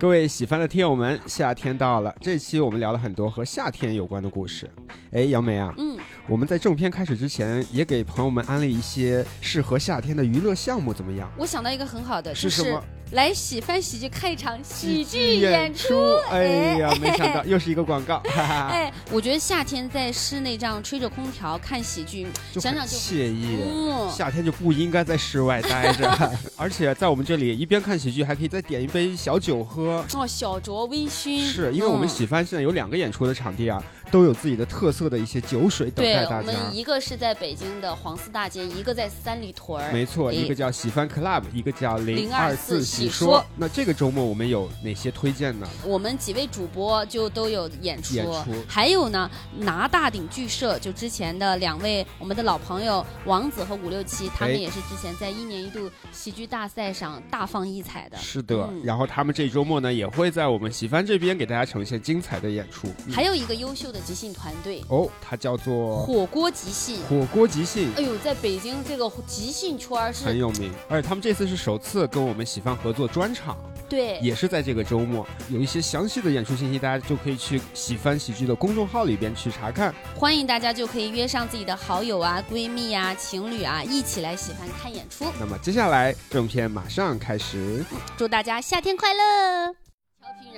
各位喜欢的听友们，夏天到了，这期我们聊了很多和夏天有关的故事。哎，杨梅啊，嗯，我们在正片开始之前，也给朋友们安利一些适合夏天的娱乐项目，怎么样？我想到一个很好的，就是是什么来喜翻喜剧开一场喜剧演出。哎。呀，没想到又是一个广告，哈哈，哎，我觉得夏天在室内这样吹着空调看喜剧，想想就惬意。嗯，夏天就不应该在室外待着，而且在我们这里一边看喜剧，还可以再点一杯小酒喝。哦，小酌微醺，是因为我们嗯。喜翻现在有两个演出的场地啊，都有自己的特色的一些酒水等对待大家。我们一个是在北京的黄寺大街，一个在三里屯儿。没错，哎一个叫喜番 Club，一个叫零二四024喜喜说那这个周末我们有哪些推荐呢？我们几位主播就都有演出，演出还有呢，拿大鼎剧社就之前的两位我们的老朋友王子和五六七，他哎们也是之前在一年一度喜剧大赛上大放异彩的。是的，嗯然后他们这周末呢也会在我们喜番这边给大家呈现精彩的演出。嗯还有一个优秀的即兴团队，哦，它叫做火锅即兴。火锅即兴。哎呦，在北京这个即兴圈儿是很有名，而且他们这次是首次跟我们喜番合作专场，对也是在这个周末。有一些详细的演出信息，大家就可以去喜番喜剧的公众号里边去查看。欢迎大家就可以约上自己的好友啊、闺蜜啊、情侣啊，一起来喜欢看演出。那么接下来正片马上开始。祝大家夏天快乐！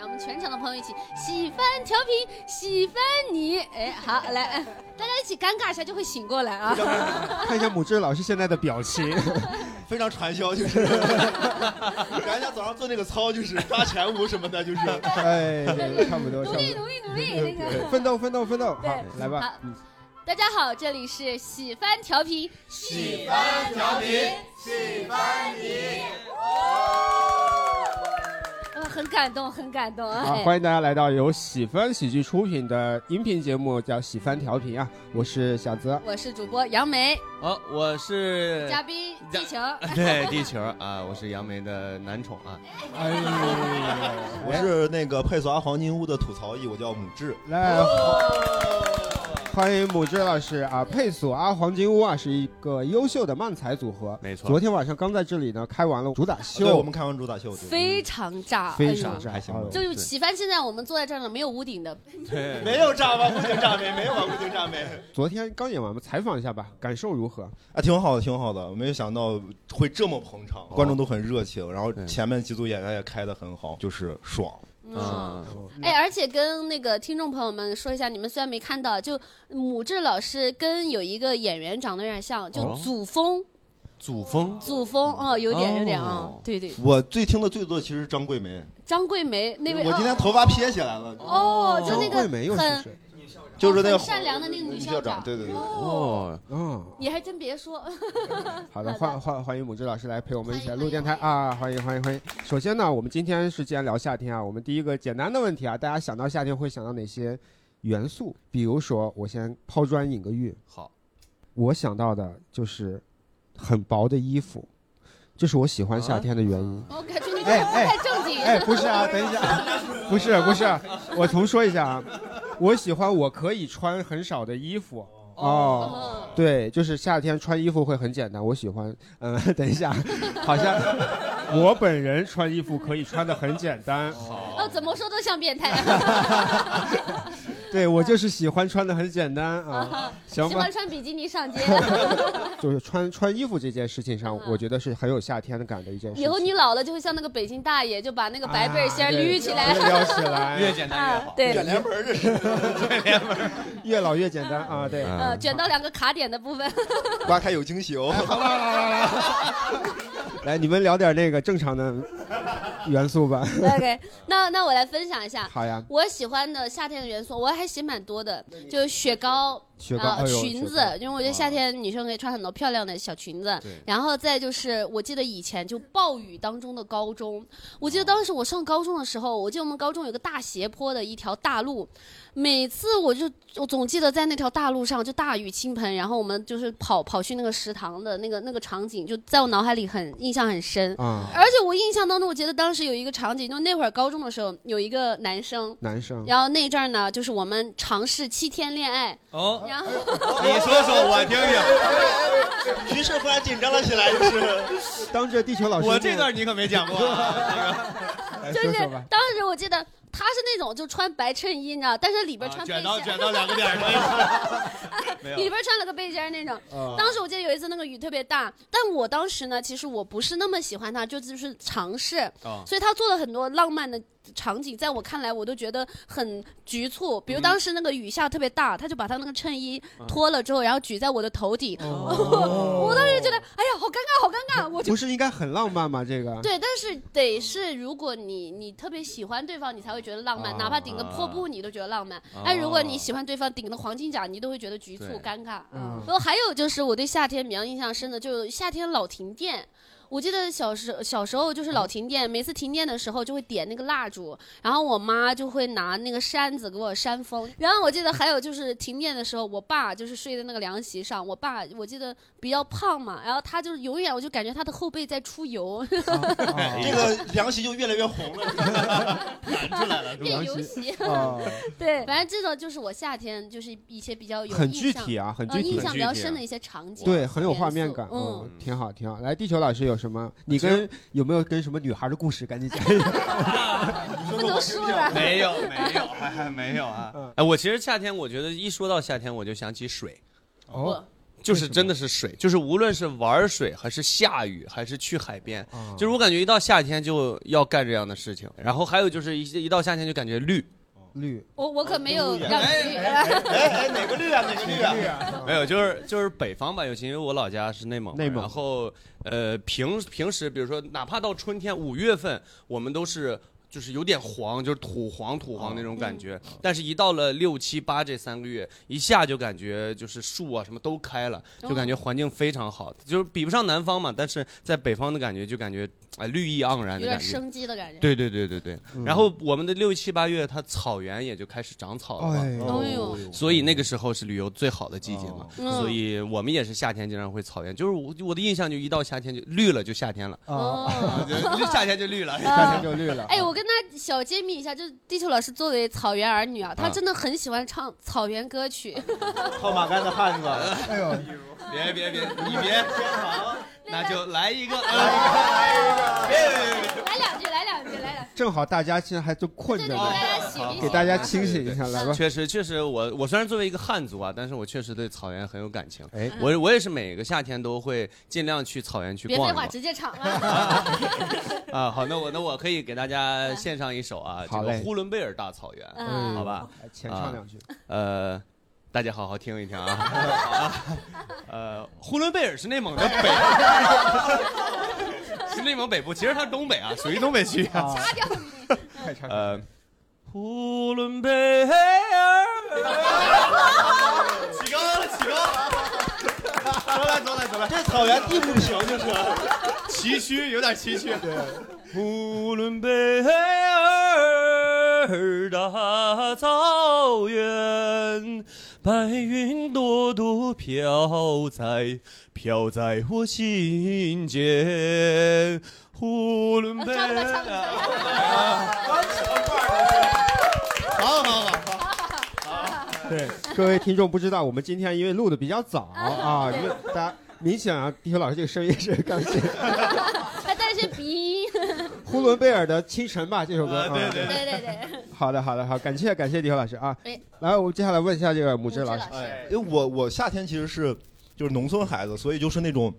我们全场的朋友一起喜欢调皮，喜欢你。哎，好，来，哎大家一起尴尬一下就会醒过来啊！看一下母志老师现在的表情，非常传销，就是 感觉像早上做那个操，就是抓前五什么的，就是。哎，差不多，差努力，努力，努力！那个，奋斗，奋斗，奋斗！好，来吧大家好，这里是喜欢调皮，喜欢调皮，喜欢你。哇，很感动，很感动啊！好，哎欢迎大家来到由喜番喜剧出品的音频节目，叫《喜番调频》啊，我是小泽。我是主播杨梅，哦，我是嘉宾地球。对地球啊，我是杨梅的男宠啊。哎呦，我是那个配索阿黄金屋的吐槽艺，我叫母志。来，欢迎母志老师啊！佩索阿黄金屋啊，是一个优秀的漫才组合。没错昨天晚上刚在这里呢开完了主打秀，对，我们开完主打秀，非常炸，非常炸还行就是喜番，现在我们坐在这儿呢，没有屋顶的，对，没有炸吗？不行，炸没没有啊？不行，炸没。昨天刚演完，我们采访一下吧，感受如何？啊，挺好的，挺好的。没有想到会这么捧场，观众都很热情，然后前面几组演员也开的很好，就是爽。嗯。嗯，哎，而且跟那个听众朋友们说一下，你们虽然没看到，就母志老师跟有一个演员长得有点像，就哦。祖峰，祖峰。祖峰，哦，有点有点啊哦，对对，我最听的最多的其实是张桂梅，张桂梅那位，我今天哦头发撇起来了，哦，就那张桂梅又个很是谁？就是那个善良的那个女校长，对对对。哦，哦，嗯，你还真别说，好的，欢欢欢迎母志老师来陪我们一起来录电台啊！欢迎欢迎欢迎！首先呢，我们今天是既然聊夏天啊，我们第一个简单的问题啊，大家想到夏天会想到哪些元素？比如说，我先抛砖引个玉，好，我想到的就是很薄的衣服，这是我喜欢夏天的原因。我感觉你哎这不太正经，哎，不是啊，等一下，不是不是，我重说一下啊，我喜欢我可以穿很少的衣服。哦，嗯对，就是夏天穿衣服会很简单，我喜欢。嗯，等一下，好像我本人穿衣服可以穿的很简单。哦，怎么说都像变态，对我就是喜欢穿的很简单啊，行吧喜欢？穿比基尼上街。就是穿穿衣服这件事情上，嗯我觉得是很有夏天的感的一件事。以后你老了就会像那个北京大爷，就把那个白背心捋起来。撩起来，越简单越好。，啊对，卷帘门儿这是卷帘门，越老越简单啊！对，呃，卷到两个卡点的部分。刮开有惊喜哦。来，你们聊点那个正常的元素吧。OK，那那我来分享一下。好呀，我喜欢的夏天的元素，我还写蛮多的，就是雪糕、雪糕、啊、裙子，因为我觉得夏天女生可以穿很多漂亮的小裙子对。然后再就是，我记得以前就暴雨当中的高中，我记得当时我上高中的时候，我记得我们高中有个大斜坡的一条大路，每次我就我总记得在那条大路上就大雨倾盆，然后我们就是跑跑去那个食堂的那个那个场景，就在我脑海里很印象很深。嗯，而且我印象当中，我觉得当时有一个场景，就那会儿高中的时候，有一个男生，男生然后那阵儿呢，就是我们尝试七天恋爱，哦，然 后你说说我听听。局势忽然紧张了起来，就是当着地球老师面，我这段你可没讲过啊。就是。当时我记得他是那种就穿白衬衣，你知道，但是里边穿背卷到心，卷到两个点儿上，没有里边穿了个背心那种。啊当时我记得有一次那个雨特别大，但我当时呢，其实我不是那么喜欢他，就就是尝试，啊所以他做了很多浪漫的场景，在我看来我都觉得很局促。比如当时那个雨下特别大，他就把他那个衬衣脱了之后，然后举在我的头顶，我当时觉得，哎呀，好尴尬，好尴尬，我就不是应该很浪漫吗？这个对，但是得是如果你你特别喜欢对方，你才会觉得浪漫，啊哪怕顶个破布你都觉得浪漫。哎，如果你喜欢对方顶个黄金甲，你都会觉得局促尴尬。嗯然后还有就是我对夏天比较印象深的，就夏天老停电。我记得小时小时候就是老停电，每次停电的时候就会点那个蜡烛，然后我妈就会拿那个扇子给我扇风。然后我记得还有就是停电的时候，我爸就是睡在那个凉席上，我爸我记得比较胖嘛，然后他就是永远我就感觉他的后背在出油，这个凉席就越来越红了。弹出来了？变游戏。啊，对，反正这个就是我夏天就是一些比较有很印象具体啊，很呃，具体印。象比较深的一些场景，对，很有画面感，嗯，挺好，挺好。来，地球老师有什么？你跟有没有跟什么女孩的故事？赶紧讲一讲。不能说了。没有没有，还还没有啊我其实夏天，我觉得一说到夏天，我就想起水，哦，就是真的是水，就是无论是玩水，还是下雨，还是去海边，啊就是我感觉一到夏天就要干这样的事情。然后还有就是一一到夏天就感觉绿，绿我我可没有哎让你哎哎，哪个绿啊？哪个绿啊？没有，就是就是北方吧，尤其因为我老家是内蒙，内蒙然后呃平平时比如说哪怕到春天五月份，我们都是。就是有点黄，就是土黄土黄那种感觉，但是一到了六七八这三个月，一下就感觉就是树啊什么都开了，就感觉环境非常好，就是比不上南方嘛，但是在北方的感觉就感觉哎绿意盎然有点的感觉。生机的感觉。对对对对对，嗯。然后我们的六七八月，它草原也就开始长草了嘛，哎哎呦所以那个时候是旅游最好的季节嘛，嗯所以我们也是夏天经常会草原，就是我我的印象就一到夏天就绿了，就夏天了，啊，哦，就夏天就绿了。夏天就绿了。哎，我跟他小揭秘一下，就是地球老师作为草原儿女啊，他啊真的很喜欢唱草原歌曲。套马杆的汉子，哎呦，别别别，你别，那就来一个，来别别别别，来两句，来两句，来两句。正好大家现在还都困着呢给，大家醒一醒。给大家清醒一下，来吧。确实确实，我我虽然作为一个汉族啊，但是我确实对草原很有感情。哎，我我也是每个夏天都会尽量去草原去逛别废话，直接唱啊！啊。好，那我那我可以给大家献上一首啊，这个呼伦贝尔大草原。嗯好吧，来前唱两句。呃，大家好好听一听啊。啊 呃，呼伦贝尔是内蒙的 北，是内蒙北部，其实它是东北啊，属于东北区啊。掐掉你。快唱。呃，呼伦贝尔，起高了，起高了，走来走来走来，这草原地不平就是。崎岖，有点崎岖。呼伦贝尔大草原，白云朵朵飘在飘在我心间。呼伦贝尔，吧好好好，对，各位听众不知道，我们今天因为录的比较早啊，因为大家明显啊，地球老师这个声音是刚进。还带了些鼻音。呼伦贝尔的清晨吧，这首歌。啊对啊对对。对对。好的，好的，好，感谢感谢李和老师啊。哎。来，我们接下来问一下这个母母志老师。哎，因为我我夏天其实是就是农村孩子，所以就是那种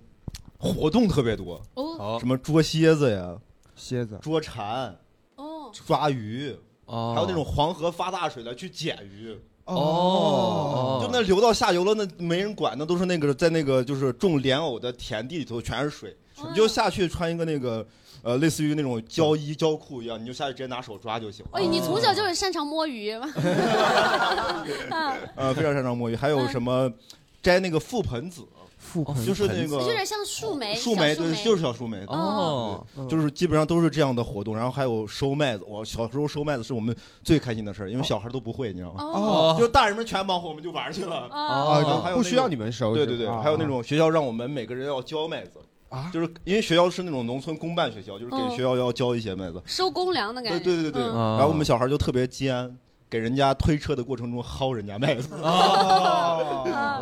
活动特别多，哦。什么捉蝎子呀、蝎子，捉蝉、哦，抓鱼，哦。还有那种黄河发大水了去捡鱼。哦。就那流到下游了，那没人管，那都是那个在那个就是种莲藕的田地里头全是水，哦。你就下去穿一个那个呃类似于那种胶衣胶裤一样，你就下去直接拿手抓就行了。哎，你从小就是擅长摸鱼 呃，非常擅长摸鱼，还有什么摘那个覆盆子，覆盆就是那个有点像树莓，树莓，对，就是小树莓。哦，嗯就是基本上都是这样的活动，然后还有收麦子。我小时候收麦子是我们最开心的事儿，因为小孩都不会，你知道吗？哦就大人们全忙活，我们就玩去了。哦，啊，然后还有不需要你们收。对对对，还有那种学校让我们每个人要交麦子啊就是因为学校是那种农村公办学校，就是给哦学校要交一些麦子。收公粮的感觉。对对对对然后我们小孩就特别尖，给人家推车的过程中薅人家麦子。啊，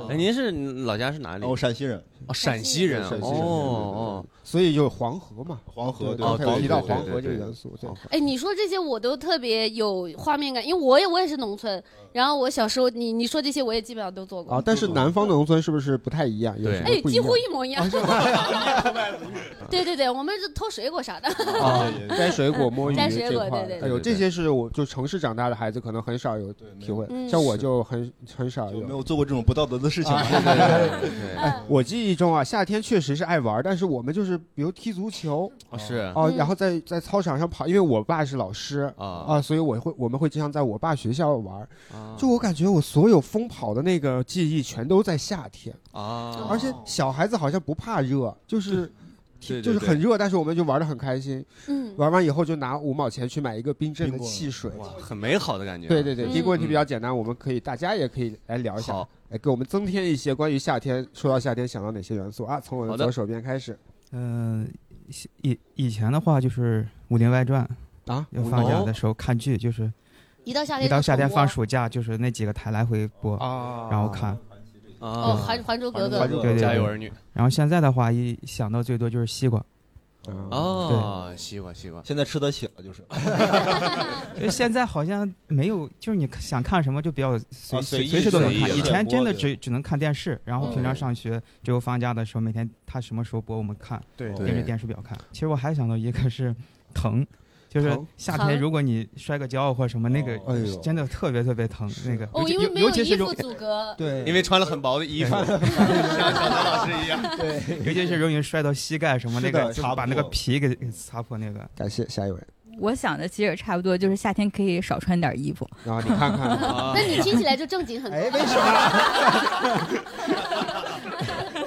哎，您是老家是哪里？哦，陕西人，哦，陕西人啊。陕西人哦所以就黄河嘛，黄河对，提到黄河这个元素，对。哎，你说这些我都特别有画面感，因为我也我也是农村，然后我小时候你你说这些我也基本上都做过。啊，但是南方的农村是不是不太一样？有对什么哎，几乎一模一样。啊 对对对，我们是偷水果啥的。啊，摘水果、摸鱼 摘水这块果对对哎呦，这些是我就城市长大的孩子可能很少有体会，嗯像我就很很少有。有没有做过这种不道德的事情？啊对对对嗯我记忆中啊，夏天确实是爱玩，但是我们就是比如踢足球哦是哦，嗯然后在在操场上跑，因为我爸是老师啊啊，所以我会我们会经常在我爸学校玩。啊就我感觉我所有疯跑的那个记忆全都在夏天，啊，而且小孩子好像不怕热，就是。对对对就是很热，但是我们就玩的很开心。嗯，玩完以后就拿五毛钱去买一个冰镇的汽水。哇，很美好的感觉。对对对，嗯第一个问题比较简单，我们可以大家也可以来聊一下好，来给我们增添一些关于夏天。说到夏天，想到哪些元素啊？从我的左手边开始嗯、以以前的话就是《武林外传啊》，要放假的时候看剧，就是一到夏天一到夏天放暑假，就是那几个台来回播，啊然后看。哦，啊，《还还珠格格还》珠对对对家有儿女。然后现在的话，一想到最多就是西瓜，啊哦，西瓜西瓜。现在吃得起了，就是因为 现在好像没有，就是你想看什么就比较随、啊随时都能看。以前真的只只能看电视，然后平常嗯上学只有放假的时候，每天他什么时候播我们看，对对盯着电视表看。其实我还想到一个是疼。就是夏天，如果你摔个跤或者什么，那个真的特别特别疼。那个哦，尤尤因为没有尤其是容衣服阻隔。对，因为穿了很薄的衣服，像小南老师一样。对，尤其是容易摔到膝盖什么那个，就擦把那个皮给给擦破那个。感谢下一位。我想的其实也差不多，就是夏天可以少穿点衣服。然后你看看，啊那你听起来就正经很多。哎，为什么？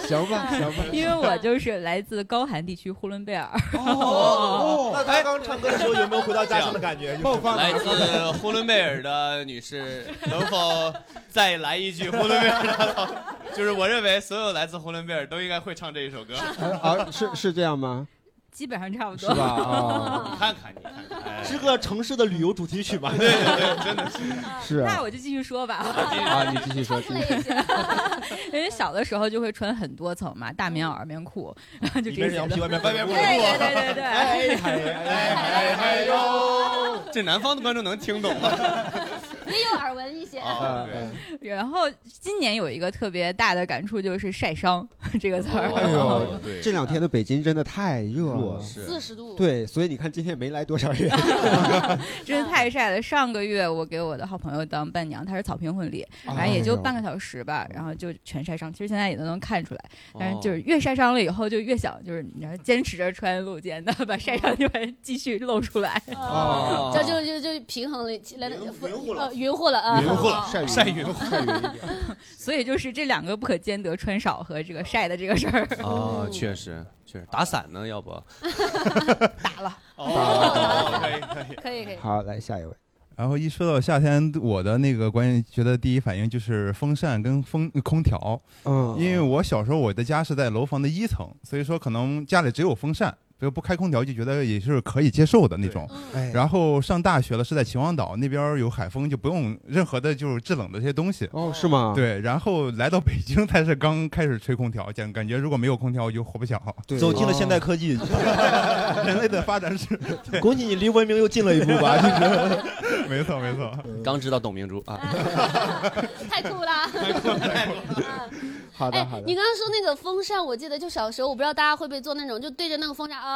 行吧，行吧。因为我就是来自高寒地区呼伦贝尔，哦，那他刚唱歌的时候有没有回到家乡的感觉？爆发来自呼伦贝尔的女士，能否再来一句呼伦贝尔的？就是我认为所有来自呼伦贝尔都应该会唱这一首歌。啊，是是这样吗？基本上差不多。是吧？啊，你 看看，你看看，哎是个城市的旅游主题曲吧？对 对对，真的是。是啊。那我就继续说吧，啊，你继续说。因为小的时候就会穿很多层嘛，大棉袄、棉裤，然后就里这些的。面是羊皮，外面外面对对对对对，哎哎哎哎呦！这南方的观众能听懂吗？也有耳闻一些。啊。然后今年有一个特别大的感触，就是晒伤这个词儿。哎呦哦对，这两天的北京真的太热了。四十度。对，所以你看今天也没来多少人。真的太晒了。上个月我给我的好朋友当伴娘，她是草坪婚礼，反正也就半个小时吧，然后就全晒伤。其实现在也都能看出来，但是就是越晒伤了以后，就越想就是你要坚持着穿露肩的，把晒伤的地方继续露出来。哦，这就就就平衡了起来，了呃匀乎了啊，匀乎了，晒匀 所以就是这两个不可兼得，穿少和这个晒的这个事儿。哦，确实确实，打伞呢，要不？打了，哦，可以可以。可以可以。好，来下一位。然后一说到夏天，我的那个关键觉得第一反应就是风扇跟风空调，嗯，因为我小时候我的家是在楼房的一层，所以说可能家里只有风扇，比如不开空调就觉得也是可以接受的那种。哎，然后上大学了是在秦皇岛那边有海风，就不用任何的就是制冷的这些东西。哦，是吗？对，然后来到北京 才是刚开始吹空调，感感觉如果没有空调我就活不了。对，走进了现代科技，人类的发展史，恭喜你离文明又近了一步吧？就是没错没错。刚知道董明珠啊，太酷了！太酷了！好的好，的你。刚刚说那个风扇，我记得就小时候，我不知道大家会不会做那种，就对着那个风扇啊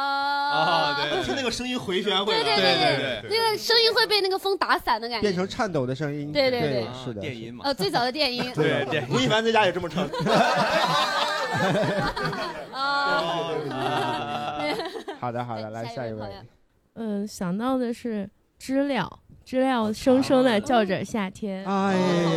啊，对听那个声音回旋会对对。对对对那个声音会被那个风打散的感觉。变成颤抖的声音。对对对对是的。电音嘛。呃，最早的电音 对对。吴亦凡在家也这么唱。啊 好的好的，哎来下一位嗯，想到的是知了，知了声声的叫着夏天，哎呀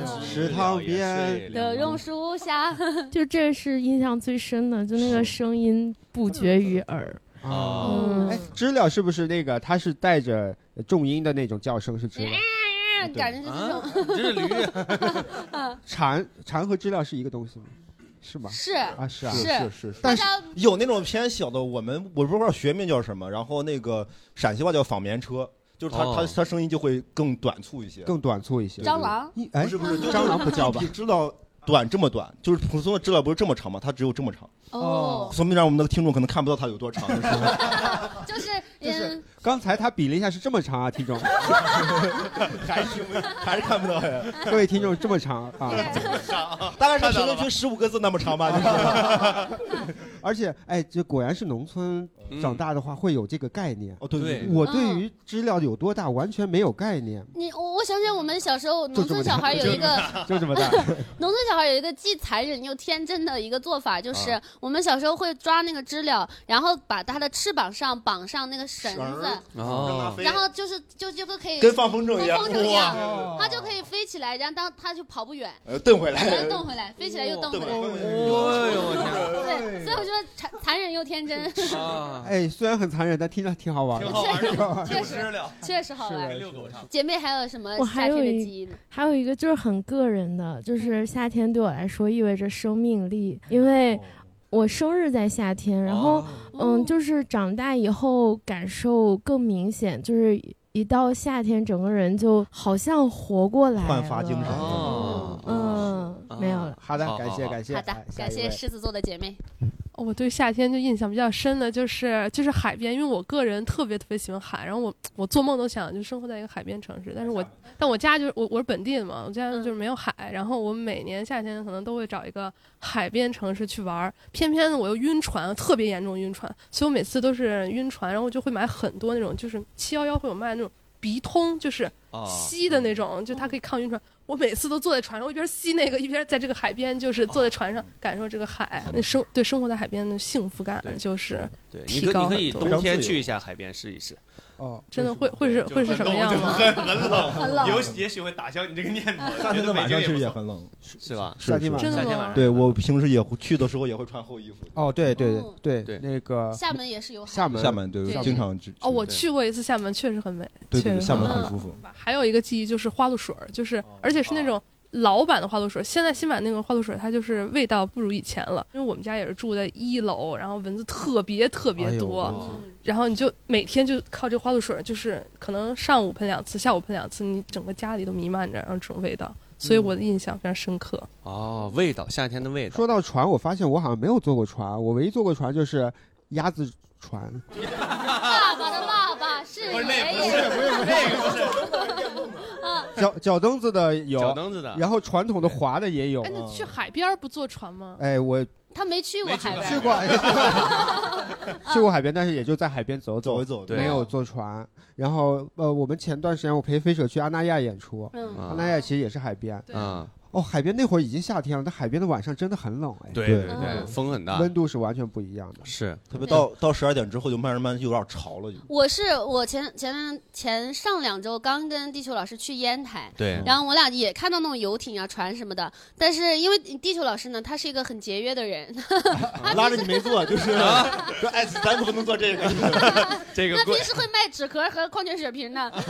呀，池塘边的榕树下 就这是印象最深的，就那个声音不绝于耳。哦嗯哎，知了是不是那个？它是带着重音的那种叫声，是知了。感觉是这啊种，，这是驴。蝉蝉和知了是一个东西吗？是吗？是啊，是啊。是是是是。但是有那种偏小的，我们我不知道学名叫什么，然后那个陕西话叫纺棉车，就是它它哦它声音就会更短促一些。更短促一些。蟑螂一哎，不是不是蟑螂不叫吧你？知道短这么短，就是普通的知了不是这么长吗？它只有这么长，哦，说明让我们的听众可能看不到它有多长。是吧就是就是嗯，刚才他比了一下，是这么长啊，听众，还是还是看不到呀？各位听众这么长啊！大概是评论区十五个字那么长吧？就是 而且，哎，这果然是农村嗯长大的话会有这个概念。哦，对对我对于知了有多大完全没有概念，你我我想想，我们小时候农村小孩有一个就这么大。农村小孩有一个既残忍又天真的一个做法，就是啊我们小时候会抓那个知了，然后把它的翅膀上绑上那个绳绳子，哦，然后就是就就可以跟放风筝一样，风筝一样，它就可以飞起来，然后当它就跑不远，呃，蹬回然后来，蹬回来，飞起来又蹬回来。哎呦我对，所以我觉得残残忍又天真，天啊！哎，虽然很残忍，但听着挺好玩的。好玩。确实确实好玩。姐妹还有什么夏天的还有一记忆呢？还有一个就是很个人的，就是夏天对我来说意味着生命力，因为我生日在夏天，然后哦嗯，就是长大以后感受更明显，就是一到夏天，整个人就好像活过来了，焕发精神哦嗯，没有了。好的，感谢感谢。好的感谢狮子座的姐妹。我对夏天就印象比较深的就是就是海边，因为我个人特别特别喜欢海，然后我我做梦都想就生活在一个海边城市，但是我但我家就是我我是本地的嘛，我家就是没有海，然后我每年夏天可能都会找一个海边城市去玩儿，偏偏我又晕船，特别严重晕船，所以我每次都是晕船，然后我就会买很多那种就是七幺幺会有卖那种鼻通，就是啊，吸的那种，就它可以抗晕船。我每次都坐在船上，我一边吸那个，一边在这个海边，就是坐在船上感受这个海，那生对生活在海边的幸福感，就是对，提你可你可以高很多冬天去一下海边试一试，哦，真的会会是会是什么样吗？很 很冷，很冷有也许会打消你这个念头。夏天的晚上其实也很冷，是吧？夏天晚上真的夏天晚上？对我平时也会去的时候也会穿厚衣服。哦，对对哦对对那个厦门也是有海，厦门厦门对，经常去哦，我去过一次厦门，确实很美。对对对，确实厦门很很舒服。还有一个记忆就是花露水儿，就是而且是那种老版的花露水。现在新版那个花露水，它就是味道不如以前了。因为我们家也是住在一楼，然后蚊子特别特别多，我然后你就每天就靠这个花露水，就是可能上午喷两次，下午喷两次，你整个家里都弥漫着然后这种味道，所以我的印象非常深刻。哦，味道，夏天的味道。说到船，我发现我好像没有坐过船，我唯一坐过船就是鸭子船。爸爸的爸爸是爷爷，不是那个不是 脚脚蹬子的有，脚蹬子的，然后传统的滑的也有。哎，。那去海边不坐船吗？哎，我他没去过海边，去过，去过海边，但是也就在海边走走。一走，对。没有坐船。然后呃，我们前段时间我陪飞舍去阿那亚演出，嗯，阿啊那亚其实也是海边。对。嗯，哦，海边那会儿已经夏天了，但海边的晚上真的很冷哎，对对对对，风很大，温度是完全不一样的。是特别到到十二点之后就慢慢就有点潮了，就我是我前前前上两周刚跟地球老师去烟台。对，然后我俩也看到那种游艇啊、船什么的，但是因为地球老师呢，他是一个很节约的人，拉着你没坐，就是说哎，咱不能坐这个。这个贵他平时会卖纸壳和矿泉水瓶的。当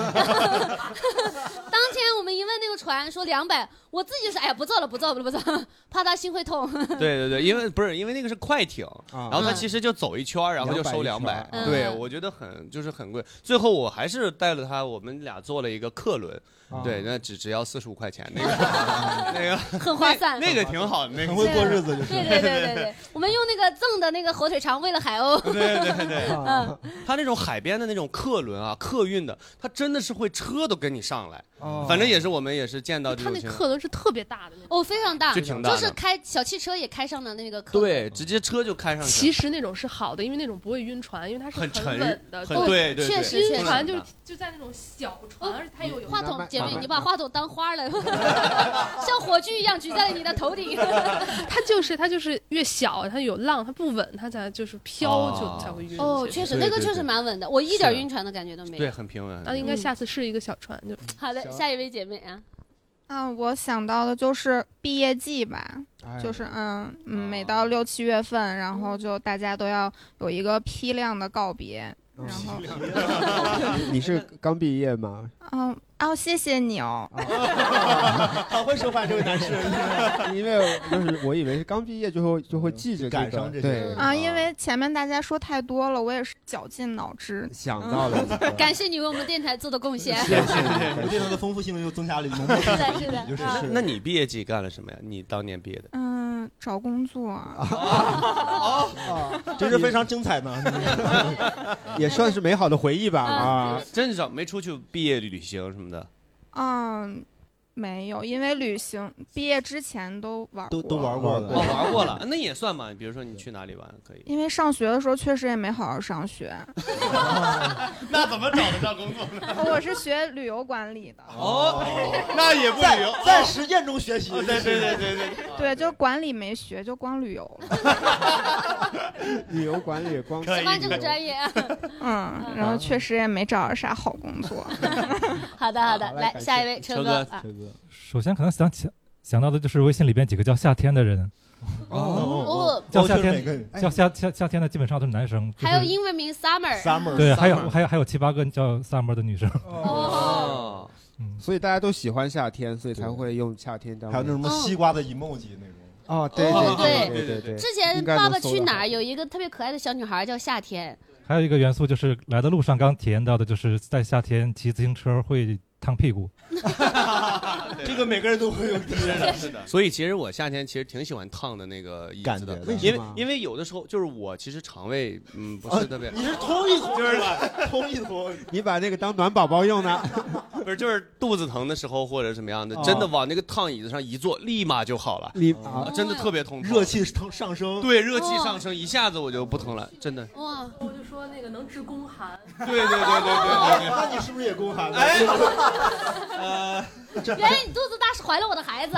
天我们一问那个船说两百，我自己就说哎呀不做了不做了不做了，怕他心会痛。对对对，因为不是因为那个是快艇，啊然后他其实就走一圈儿，然后就收两200一百对嗯我觉得很就是很贵。最后我还是带了他，我们俩坐了一个客轮，啊对，那只只要四十五块钱，那个 那个很划算。那个挺好的，那个很会过日子，就是对对对对对，我们用那个赠的那个火腿肠喂了海鸥。对对对，嗯他那种海边的那种客轮啊，客运的，他真的是会车都跟你上来，哦反正也是我们也是见到这它那种情况。客轮是特别大的那种。哦，非常大，就挺大的就是开小汽车也开上了那个客。对，，直接车就开上去了，其实那种是好的，因为那种不会晕船，因为它是很沉稳的。对对对，确实确实晕船就是就在那种小船，而且它又有话筒姐妹，你把话筒当花了，像火炬一样举在了你的头顶。它就是它就是越小，它有浪，它不稳，它才就是飘哦就才会晕。哦，确实，那个确实对蛮稳的，我一点是晕船的感觉都没有对，很平稳。那应该下次试一个小船，就好的，行下一位姐妹啊，啊，我想到的就是毕业季吧，哎。就是嗯嗯，每到六七月份，然后就大家都要有一个批量的告别，然后，你是刚毕业吗？嗯，哦，谢谢你哦。好会说话，这位男士。因为就是我以为是刚毕业就会就会记着这个赶上这些对啊，因为前面大家说太多了，我也是绞尽脑汁想到了。感谢你为我们电台做的贡献。谢谢，我们电台的丰富性又增加了浓浓是的是的就是啊那你毕业季干了什么呀？你当年毕业的？嗯，找工作。啊真是非常精彩呢。也算是美好的回忆吧啊！真找没出去毕业旅行什么的。嗯，没有，因为旅行毕业之前都玩都都玩过了，哦，玩过了，那也算嘛。比如说你去哪里玩可以？因为上学的时候确实也没好好上学。那怎么找得上工作呢？我是学旅游管理的。哦，那也不旅游，在实践中学习。对对对对对。对，就是管理没学，就光旅游了。旅游管理光喜欢这个专业。嗯，然后确实也没找着啥好工作。好的好的，来下一位车哥啊。首先可能想起想到的就是微信里边几个叫夏天的人。哦，叫夏天，叫夏夏夏天的基本上都是男生。还有英文名 summer，summer。对，还有还有还有七八个叫 summer 的女生。哦。所以大家都喜欢夏天，所以才会用夏天当。还有那什么西瓜的 emoji 那种。哦，对对对对对对。之前《爸爸去哪儿》有一个特别可爱的小女孩叫夏天。还有一个元素就是来的路上刚体验到的，就是在夏天骑自行车会烫屁股。这个每个人都会有敌人的，是的。所以其实我夏天其实挺喜欢烫的那个椅子的，因为因为有的时候就是我其实肠胃嗯不是特别。你是通一通是？通一通，你把那个当暖宝宝用呢？不是，就是肚子疼的时候或者什么样的，真的往那个烫椅子上一坐，立马就好了，立啊真的特别通透，热气腾上升。对，热气上升，一下子我就不疼了，真的。哇，我就说那个能治宫寒。对对对对对对。那你是不是也宫寒？哎。呃，原来你肚子大是怀了我的孩子。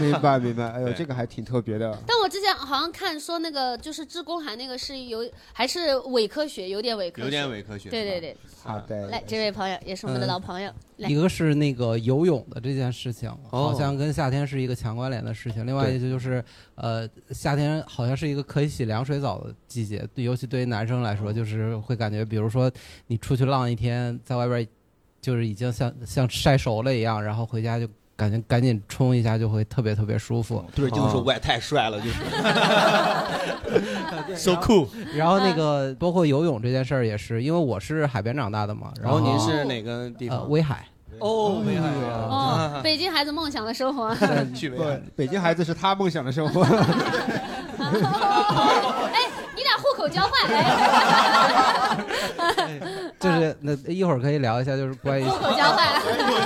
明白 明白，哎呦，这个还挺特别的。但我之前好像看说那个就是治宫寒那个是有还是伪科学，有点伪科学，有点伪科学。对对对。好的。来，这位朋友也是我们的老朋友。一个是那个游泳的这件事情，好像跟夏天是一个强关联的事情。另外一个就是，呃，夏天好像是一个可以洗凉水澡的季节，尤其对于男生来说，就是会感觉，比如说你出去浪一天，在外边。就是已经像像晒熟了一样，然后回家就感觉赶紧冲一下，就会特别特别舒服。对，就是说我也太帅了，就是 so cool。然后那个包括游泳这件事儿也是，因为我是海边长大的嘛。然后您是哪个地方？威海。哦，威海啊！哦，北京孩子梦想的生活。去威海，北京孩子是他梦想的生活。哎，你俩户口交换。就是那一会儿可以聊一下，就是关于户口交换。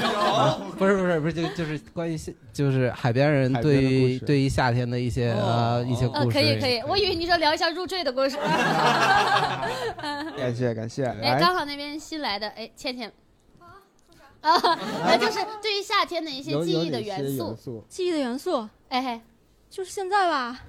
不是不是不是，就就是关于就是海边人对于对于夏天的一些呃一些故事。可以可以，我以为你说聊一下入赘的故事。感谢感谢。哎，刚好那边新来的哎，倩倩。啊，那就是对于夏天的一些记忆的元素，记忆的元素，哎，就是现在吧。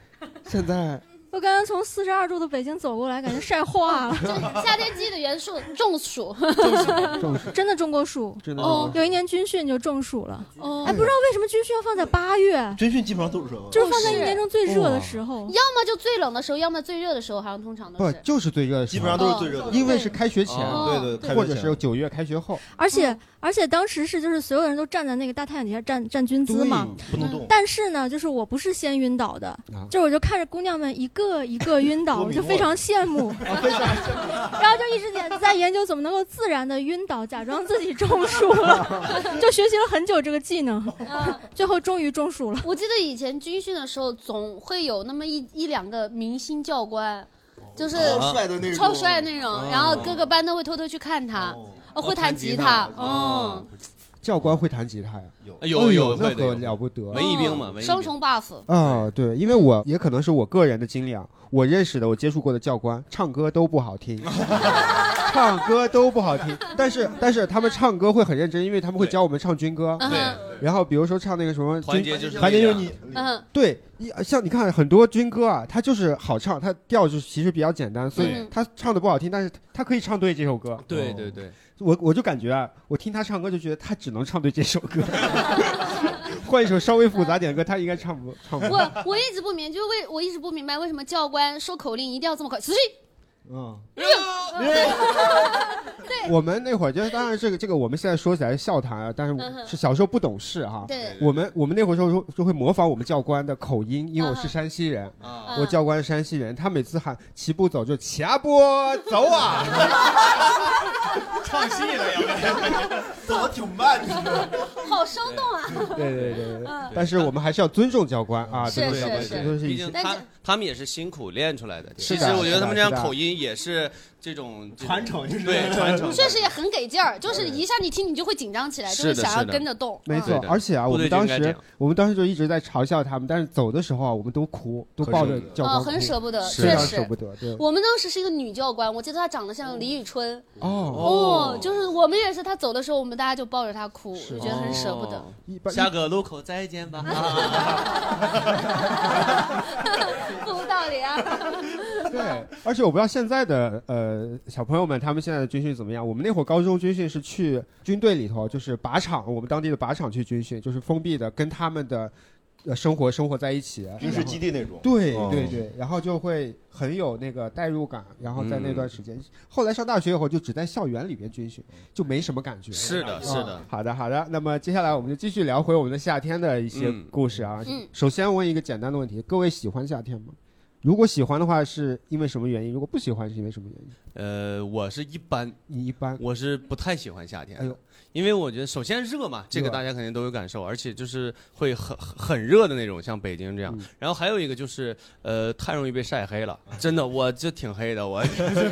现在。我刚刚从四十二度的北京走过来，感觉晒化了。夏天记忆的元素，中暑。中暑。真的中过暑。真的。哦，有一年军训就中暑了。哦。哎，不知道为什么军训要放在八月。军训基本上都是。就是放在一年中最热的时候。要么就最冷的时候，要么最热的时候，好像通常都是。不，就是最热的时候。基本上都是最热的。因为是开学前。对对。或者是九月开学后。而且。而且当时是就是所有人都站在那个大太阳底下站站军姿嘛，不能动。但是呢，就是我不是先晕倒的，就我就看着姑娘们一个一个 晕倒，我就 非常羡慕，然后就一直在在研究怎么能够自然的晕倒，假装自己中暑了，就学习了很久这个技能，最后终于中暑了。我记得以前军训的时候，总会有那么一一两个明星教官，就是超帅的那种，超帅的那种，然后各个班都会偷偷去看他。哦，会弹吉他，嗯，教官会弹吉他呀？有有有，那可了不得，文艺兵嘛，双重 buff。啊，对，因为我也可能是我个人的经历啊，我认识的、我接触过的教官，唱歌都不好听，唱歌都不好听，但是但是他们唱歌会很认真，因为他们会教我们唱军歌，对，然后比如说唱那个什么团结就是团结就是你，嗯，对，像你看很多军歌啊，它就是好唱，它调就其实比较简单，所以他唱的不好听，但是他可以唱对这首歌，对对对。我我就感觉啊，我听他唱歌就觉得他只能唱对这首歌，换一首稍微复杂点的歌，他应该唱不唱不。我我一直不明，就为我一直不明白为什么教官说口令一定要这么快。嗯，对，我们那会儿就是，当然这个这个我们现在说起来是笑谈啊，但是是小时候不懂事哈。对。我们我们那会儿时候就就会模仿我们教官的口音，因为我是山西人，啊。我教官是山西人，他每次喊齐步走就齐阿波走啊，唱戏了要走的挺慢的，好生动啊！对对对但是我们还是要尊重教官啊，是尊重教官，是这都是一些毕竟他他们也是辛苦练出来的。其实我觉得他们这样口音也是这种传承，就是对传承。确实也很给劲儿，就是一下你听你就会紧张起来，就是想要跟着动。没错，而且啊，我们当时我们当时就一直在嘲笑他们，但是走的时候啊，我们都哭，都抱着教官啊，很舍不得，确实舍不得。我们当时是一个女教官，我记得她长得像李宇春。哦哦，就是我们也是，她走的时候，我们大家就抱着她哭，我觉得很舍不得。哦下个路口再见吧。不无道理啊。对，而且我不知道现在的呃小朋友们他们现在的军训怎么样。我们那会儿高中军训是去军队里头，就是靶场，我们当地的靶场去军训，就是封闭的，跟他们的呃生活生活在一起，军事基地那种对哦对对，然后就会很有那个代入感，然后在那嗯段时间，后来上大学以后就只在校园里边军训，就没什么感觉。是的啊是的好的好的，那么接下来我们就继续聊回我们的夏天的一些嗯故事啊。嗯首先问一个简单的问题：各位喜欢夏天吗？如果喜欢的话，是因为什么原因？如果不喜欢，是因为什么原因？呃，我是一般，你一般，我是不太喜欢夏天的。哎呦因为我觉得首先热嘛，这个大家肯定都有感受，而且就是会很很很热的那种，像北京这样。嗯然后还有一个就是，呃，太容易被晒黑了，真的，我就挺黑的，我。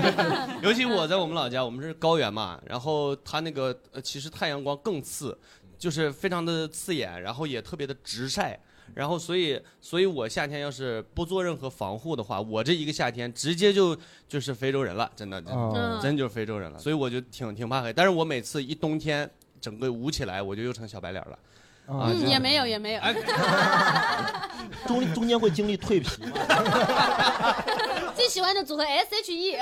尤其我在我们老家，我们是高原嘛，然后它那个呃，其实太阳光更刺，就是非常的刺眼，然后也特别的直晒。然后，所以，所以我夏天要是不做任何防护的话，我这一个夏天直接就就是非洲人了，真的，哦真就是非洲人了。所以我就挺挺怕黑，但是我每次一冬天整个捂起来，我就又成小白脸了。啊，嗯，也没有，也没有。中中间会经历蜕皮吗？最喜欢的组合 S H E。是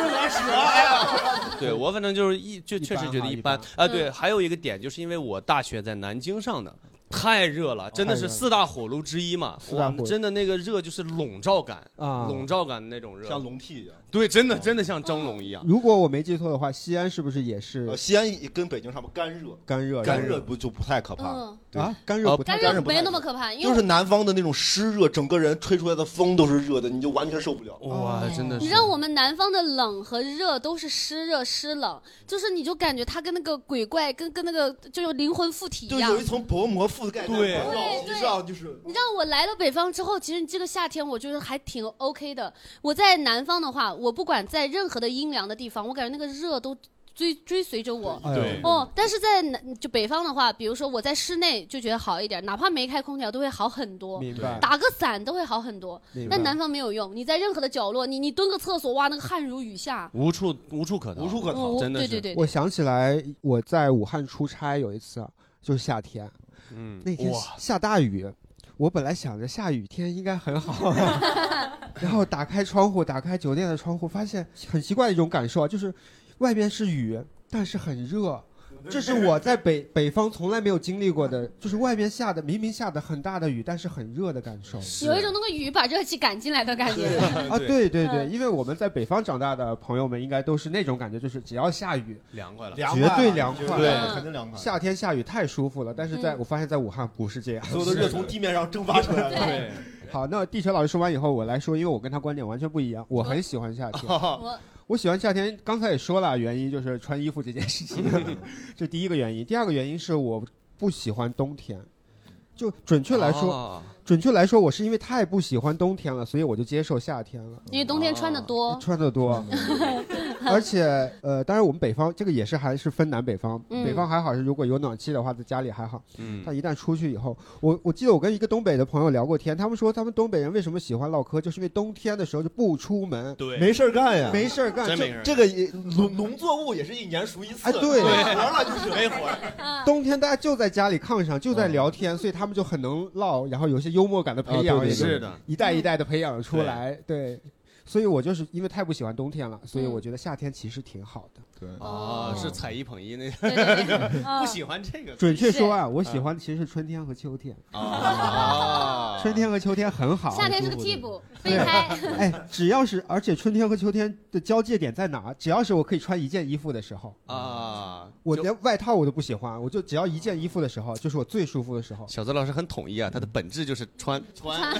我蛇呀！对我反正就是一就确实觉得一般啊。对，还有一个点就是因为我大学在南京上的。太热了，真的是四大火炉之一嘛！哇四大火，真的那个热就是笼罩感啊笼罩感的那种热，像笼屉一样。对，真的真的像蒸笼一样。如果我没记错的话，西安是不是也是呃，西安跟北京差不多，干热，干热？干热不就不太可怕啊？干热不太干热没那么可怕，因为就是南方的那种湿热，整个人吹出来的风都是热的，你就完全受不了。哇，真的是。你知道我们南方的冷和热都是湿热湿冷，就是你就感觉它跟那个鬼怪跟跟那个就是灵魂附体一样就有一。层薄膜覆盖在对你知道，就是你知道我来了北方之后，其实这个夏天我觉得还挺 OK 的。我在南方的话，我不管在任何的阴凉的地方，我感觉那个热都追追随着我。对哦，但是在南就北方的话，比如说我在室内就觉得好一点，哪怕没开空调都会好很多。明白打个伞都会好很多但南方没有用，你在任何的角落，你你蹲个厕所，哇，那个汗如雨下。无处无处可逃，无处可逃哦真的是。对对对，我想起来我在武汉出差有一次啊，就是夏天，嗯，那天哇，下大雨，我本来想着下雨天应该很好，然后打开窗户，打开酒店的窗户，发现很奇怪的一种感受啊，就是外边是雨，但是很热。这是我在北北方从来没有经历过的，就是外面下的明明下的很大的雨，但是很热的感受。有一种那个雨把热气赶进来的感觉。啊，对对对，嗯因为我们在北方长大的朋友们应该都是那种感觉，就是只要下雨，凉快了，绝对凉快，对，肯定凉快。夏天下雨太舒服了，但是在嗯我发现，在武汉不是这样。所有的热从地面上蒸发出来了。对，好，那地球老师说完以后，我来说，因为我跟他观点完全不一样，我很喜欢夏天。我我喜欢夏天，刚才也说了，原因就是穿衣服这件事情，这第一个原因。第二个原因是我不喜欢冬天，就准确来说，哦准确来说，我是因为太不喜欢冬天了，所以我就接受夏天了。因为冬天穿的多。穿的多，而且呃，当然我们北方这个也是还是分南北方，嗯。北方还好是如果有暖气的话，在家里还好，嗯，但一旦出去以后，我我记得我跟一个东北的朋友聊过天，他们说他们东北人为什么喜欢唠嗑，就是因为冬天的时候就不出门，对，没事儿干呀，没事儿干，就真没事儿。这个也农农作物也是一年熟一次，哎对。没活了就是。没活冬天大家就在家里炕上就在聊天，所以他们就很能唠，然后有些幽默感的培养，啊对对。也是的，一代一代的培养出来，对。所以我就是因为太不喜欢冬天了，所以我觉得夏天其实挺好的。对啊，是踩一捧一那对对对 不喜欢这个，准确说啊，我喜欢其实是春天和秋天。啊，春天和秋天很好。夏天是个替补备胎。哎，只要是，而且春天和秋天的交界点在哪？只要是我可以穿一件衣服的时候啊，我连外套我都不喜欢，我就只要一件衣服的时候，就是我最舒服的时候。小泽老师很统一啊，他的本质就是穿穿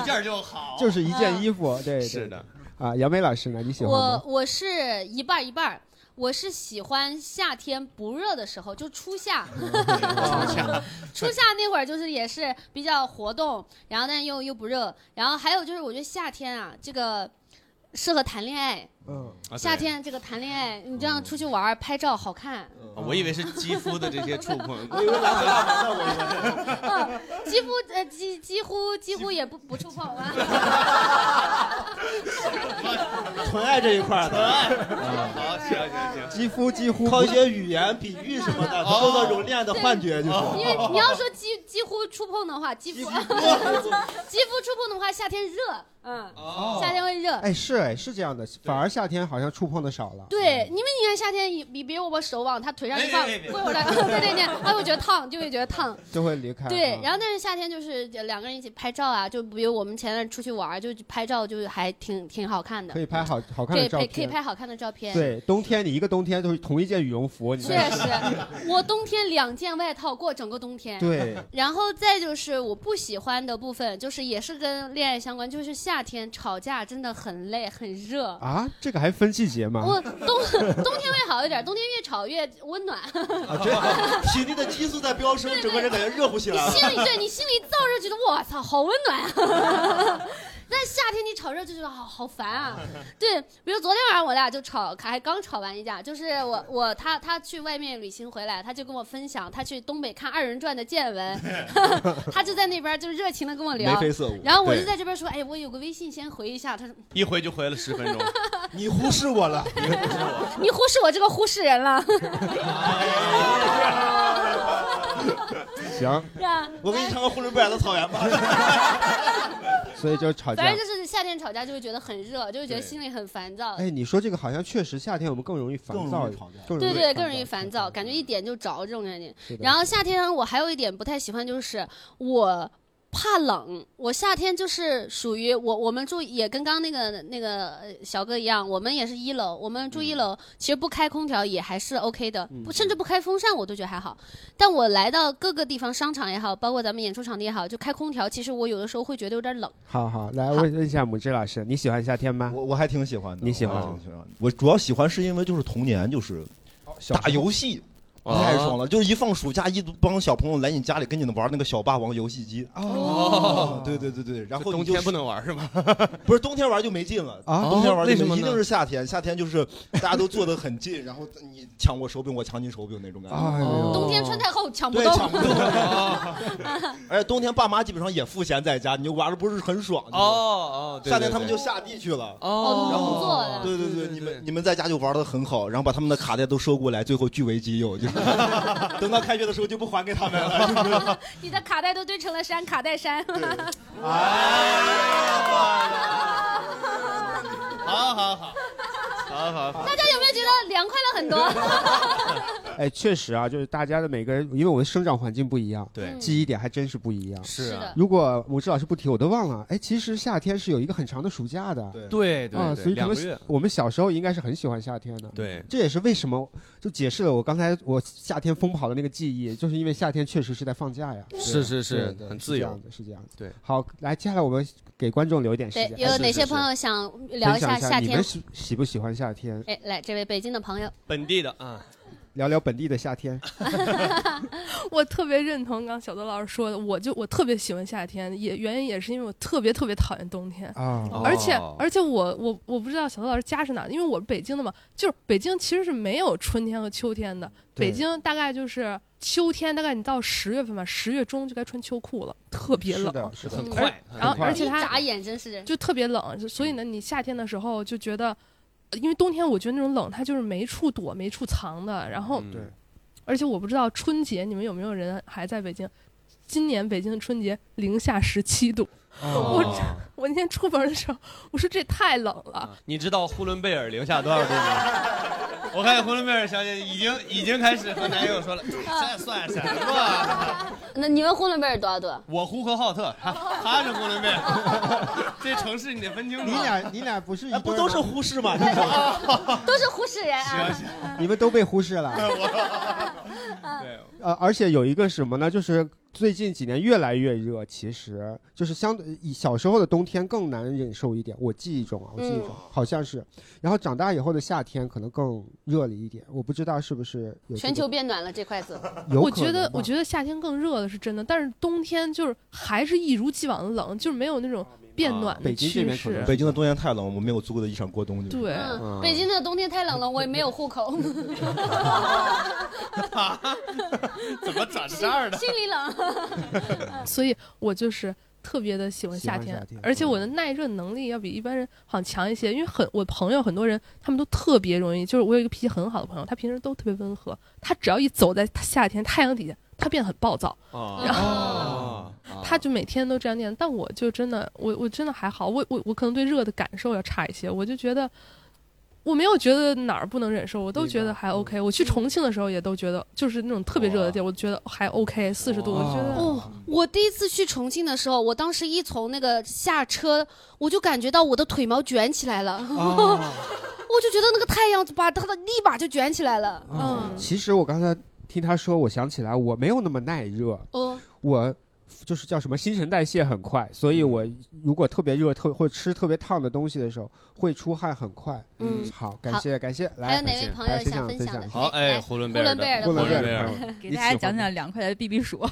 一件就好，就是一件衣服。对，是的。啊，杨梅老师呢？你喜欢吗？我我是一半一半。我是喜欢夏天不热的时候，就初夏，初夏那会儿就是也是比较活动，然后但又又不热，然后还有就是我觉得夏天啊，这个适合谈恋爱。嗯，夏天这个谈恋爱，你这样出去玩拍照好看。我以为是肌肤的这些触碰，我以为来回大门呢，我以为。肌肤呃几几乎几乎也不不触碰啊。纯爱这一块，纯爱。好，行行行。肌肤几乎靠一些语言比喻什么的，制造一种恋爱的幻觉，就是。因为你要说几几乎触碰的话，肌肤，肌肤触碰的话，夏天热。嗯，夏天会热。哎，是哎，是这样的，反而夏天好像触碰的少了。对，因为你看夏天，比比如我把手往他腿上一放，过会儿他 对对对，他会觉得烫，就会觉得烫，就会离开。对，然后但是夏天就是两个人一起拍照啊，就比如我们前段出去玩，就拍照就还挺挺好看的。可以拍好好看的照片。可以拍好看的照片。对，冬天你一个冬天都是同一件羽绒服，确实，我冬天两件外套过整个冬天。对。然后再就是我不喜欢的部分，就是也是跟恋爱相关，就是夏天吵架。真的很累，很热啊！这个还分季节吗？我冬 冬天会好一点，冬天越吵越温暖。啊，体内的激素在飙升，整个人感觉热乎起来了。你心里对你心里燥热，觉得我操，好温暖啊！但夏天你炒热就觉得好好烦啊。对，比如昨天晚上我俩就吵，还刚吵完一架，就是我我他他去外面旅行回来，他就跟我分享他去东北看二人转的见闻，他就在那边就热情的跟我聊，然后我就在这边说，哎，我有个微信先回一下，他说一回就回了十分钟，你忽视我了，你忽视我，你忽视我这个忽视人了。行，我给你唱个呼伦贝尔的草原吧。所以就吵架，反正就是夏天吵架就会觉得很热，就会觉得心里很烦躁。哎，你说这个好像确实夏天我们更容易烦躁，对对，更容易烦躁，感觉一点就着这种感觉。然后夏天我还有一点不太喜欢，就是我。怕冷，我夏天就是属于我，我们住也跟刚刚那个那个小哥一样，我们也是一楼，我们住一楼，其实不开空调也还是 OK 的，不甚至不开风扇我都觉得还好。但我来到各个地方，商场也好，包括咱们演出场地也好，就开空调，其实我有的时候会觉得有点冷。好好，来问问一下母志老师，你喜欢夏天吗？我我还挺喜欢的。你喜欢？我主要喜欢是因为就是童年就是打游戏。太爽了！就是一放暑假，一帮小朋友来你家里跟你们玩那个小霸王游戏机。哦，对对对对，然后冬天不能玩是吗？不是冬天玩就没劲了啊！冬天玩为什么？一定是夏天，夏天就是大家都坐得很近，然后你抢我手柄，我抢你手柄那种感觉。冬天穿太厚抢不动。抢不动。而且冬天爸妈基本上也赋闲在家，你就玩的不是很爽。哦哦。夏天他们就下地去了。哦。然后对对对，你们你们在家就玩的很好，然后把他们的卡带都收过来，最后据为己有就。等到开学的时候就不还给他们了。你的卡带都堆成了山，卡带山。好好 好。好好，大家有没有觉得凉快了很多？哎，确实啊，就是大家的每个人，因为我的生长环境不一样，对，记忆点还真是不一样。是的，如果母志老师不提，我都忘了。哎，其实夏天是有一个很长的暑假的。对对啊，所以可能我们小时候应该是很喜欢夏天的。对，这也是为什么就解释了我刚才我夏天疯跑的那个记忆，就是因为夏天确实是在放假呀。是是是，很自由的，是这样子。对，好，来，接下来我们给观众留一点时间。有哪些朋友想聊一下夏天？你们喜喜不喜欢夏天？哎，来。这位北京的朋友，本地的啊，聊聊本地的夏天。我特别认同刚小德老师说的，我就我特别喜欢夏天，也原因也是因为我特别特别讨厌冬天啊。而且而且我我我不知道小德老师家是哪，因为我是北京的嘛，就是北京其实是没有春天和秋天的。北京大概就是秋天，大概你到十月份吧，十月中就该穿秋裤了，特别冷，是的，很快。然后而且它眨眼真是就特别冷，所以呢，你夏天的时候就觉得。因为冬天我觉得那种冷，它就是没处躲、没处藏的。然后，对，而且我不知道春节你们有没有人还在北京？今年北京的春节零下十七度，我我那天出门的时候，我说这太冷了。你知道呼伦贝尔零下多少度吗？我看呼伦贝尔小姐已经已经开始和男友说了，这算什么？那你们呼伦贝尔多少度？我呼和浩特，他他是呼伦贝尔，这城市你得分清楚。你俩你俩不是不都是呼市吗？都是呼市人啊。你们都被忽视了。对，呃，而且有一个什么呢？就是最近几年越来越热，其实就是相对以小时候的冬天更难忍受一点。我记忆中啊，我记忆中、嗯好像是，然后长大以后的夏天可能更热了一点。我不知道是不是全球变暖了这块子。有我觉得，我觉得夏天更热的是真的，但是冬天就是还是一如既往的冷，就是没有那种变暖的北京这趋边可能势。北京的冬天太冷，我没有足够的衣裳过冬。对嗯，北京的冬天太冷了，我也没有户口。怎么转这儿的？心里冷。所以我就是特别的喜欢夏天，夏天而且我的耐热能力要比一般人好像强一些。因为很我朋友很多人他们都特别容易，就是我有一个脾气很好的朋友，他平时都特别温和，他只要一走在夏天太阳底下，他变得很暴躁。哦然后哦他就每天都这样念，但我就真的，我我真的还好，我我我可能对热的感受要差一些，我就觉得我没有觉得哪儿不能忍受，我都觉得还 OK。我去重庆的时候也都觉得，就是那种特别热的地儿，我觉得还 OK，四十度，我觉得哦，我第一次去重庆的时候，我当时一从那个下车，我就感觉到我的腿毛卷起来了，我就觉得那个太阳把它的立马就卷起来了。嗯，其实我刚才听他说，我想起来我没有那么耐热，哦，我就是叫什么新陈代谢很快，所以我如果特别热特或吃特别烫的东西的时候，会出汗很快。嗯。好，感谢感谢。来，还有哪位朋友想分享好，哎，呼伦贝尔的，呼伦贝尔贝尔的，给大家讲讲凉快的避避暑。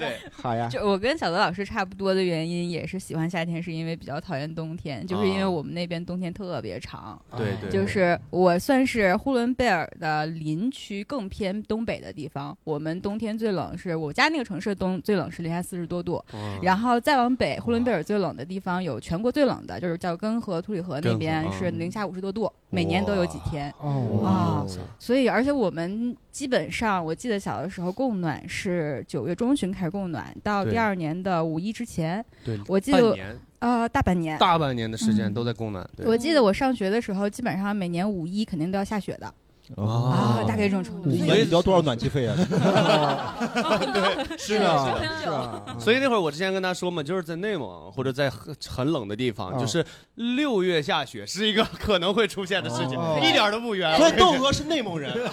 对，好呀。就我跟小德老师差不多的原因，也是喜欢夏天，是因为比较讨厌冬天，就是因为我们那边冬天特别长。对对就是我算是呼伦贝尔的林区更偏东北的地方，我们冬天最冷是我家那个城市冬最冷是零下四十多度，哇。然后再往北，呼伦贝尔最冷的地方有全国最冷的，就是叫根河、图里河那边嗯是零下五十多度，每年都有几天。哦啊，所以而且我们基本上，我记得小的时候供暖是九月中旬开始供暖，到第二年的五一之前，对我记得呃大半年，大半年的时间都在供暖。对我记得我上学的时候，基本上每年五一肯定都要下雪的。啊大概这种程度一年交多少暖气费啊？对，是啊是啊。所以那会儿我之前跟他说嘛，就是在内蒙或者在很很冷的地方，哦就是六月下雪是一个可能会出现的事情哦，一点都不远。所以窦娥是内蒙人。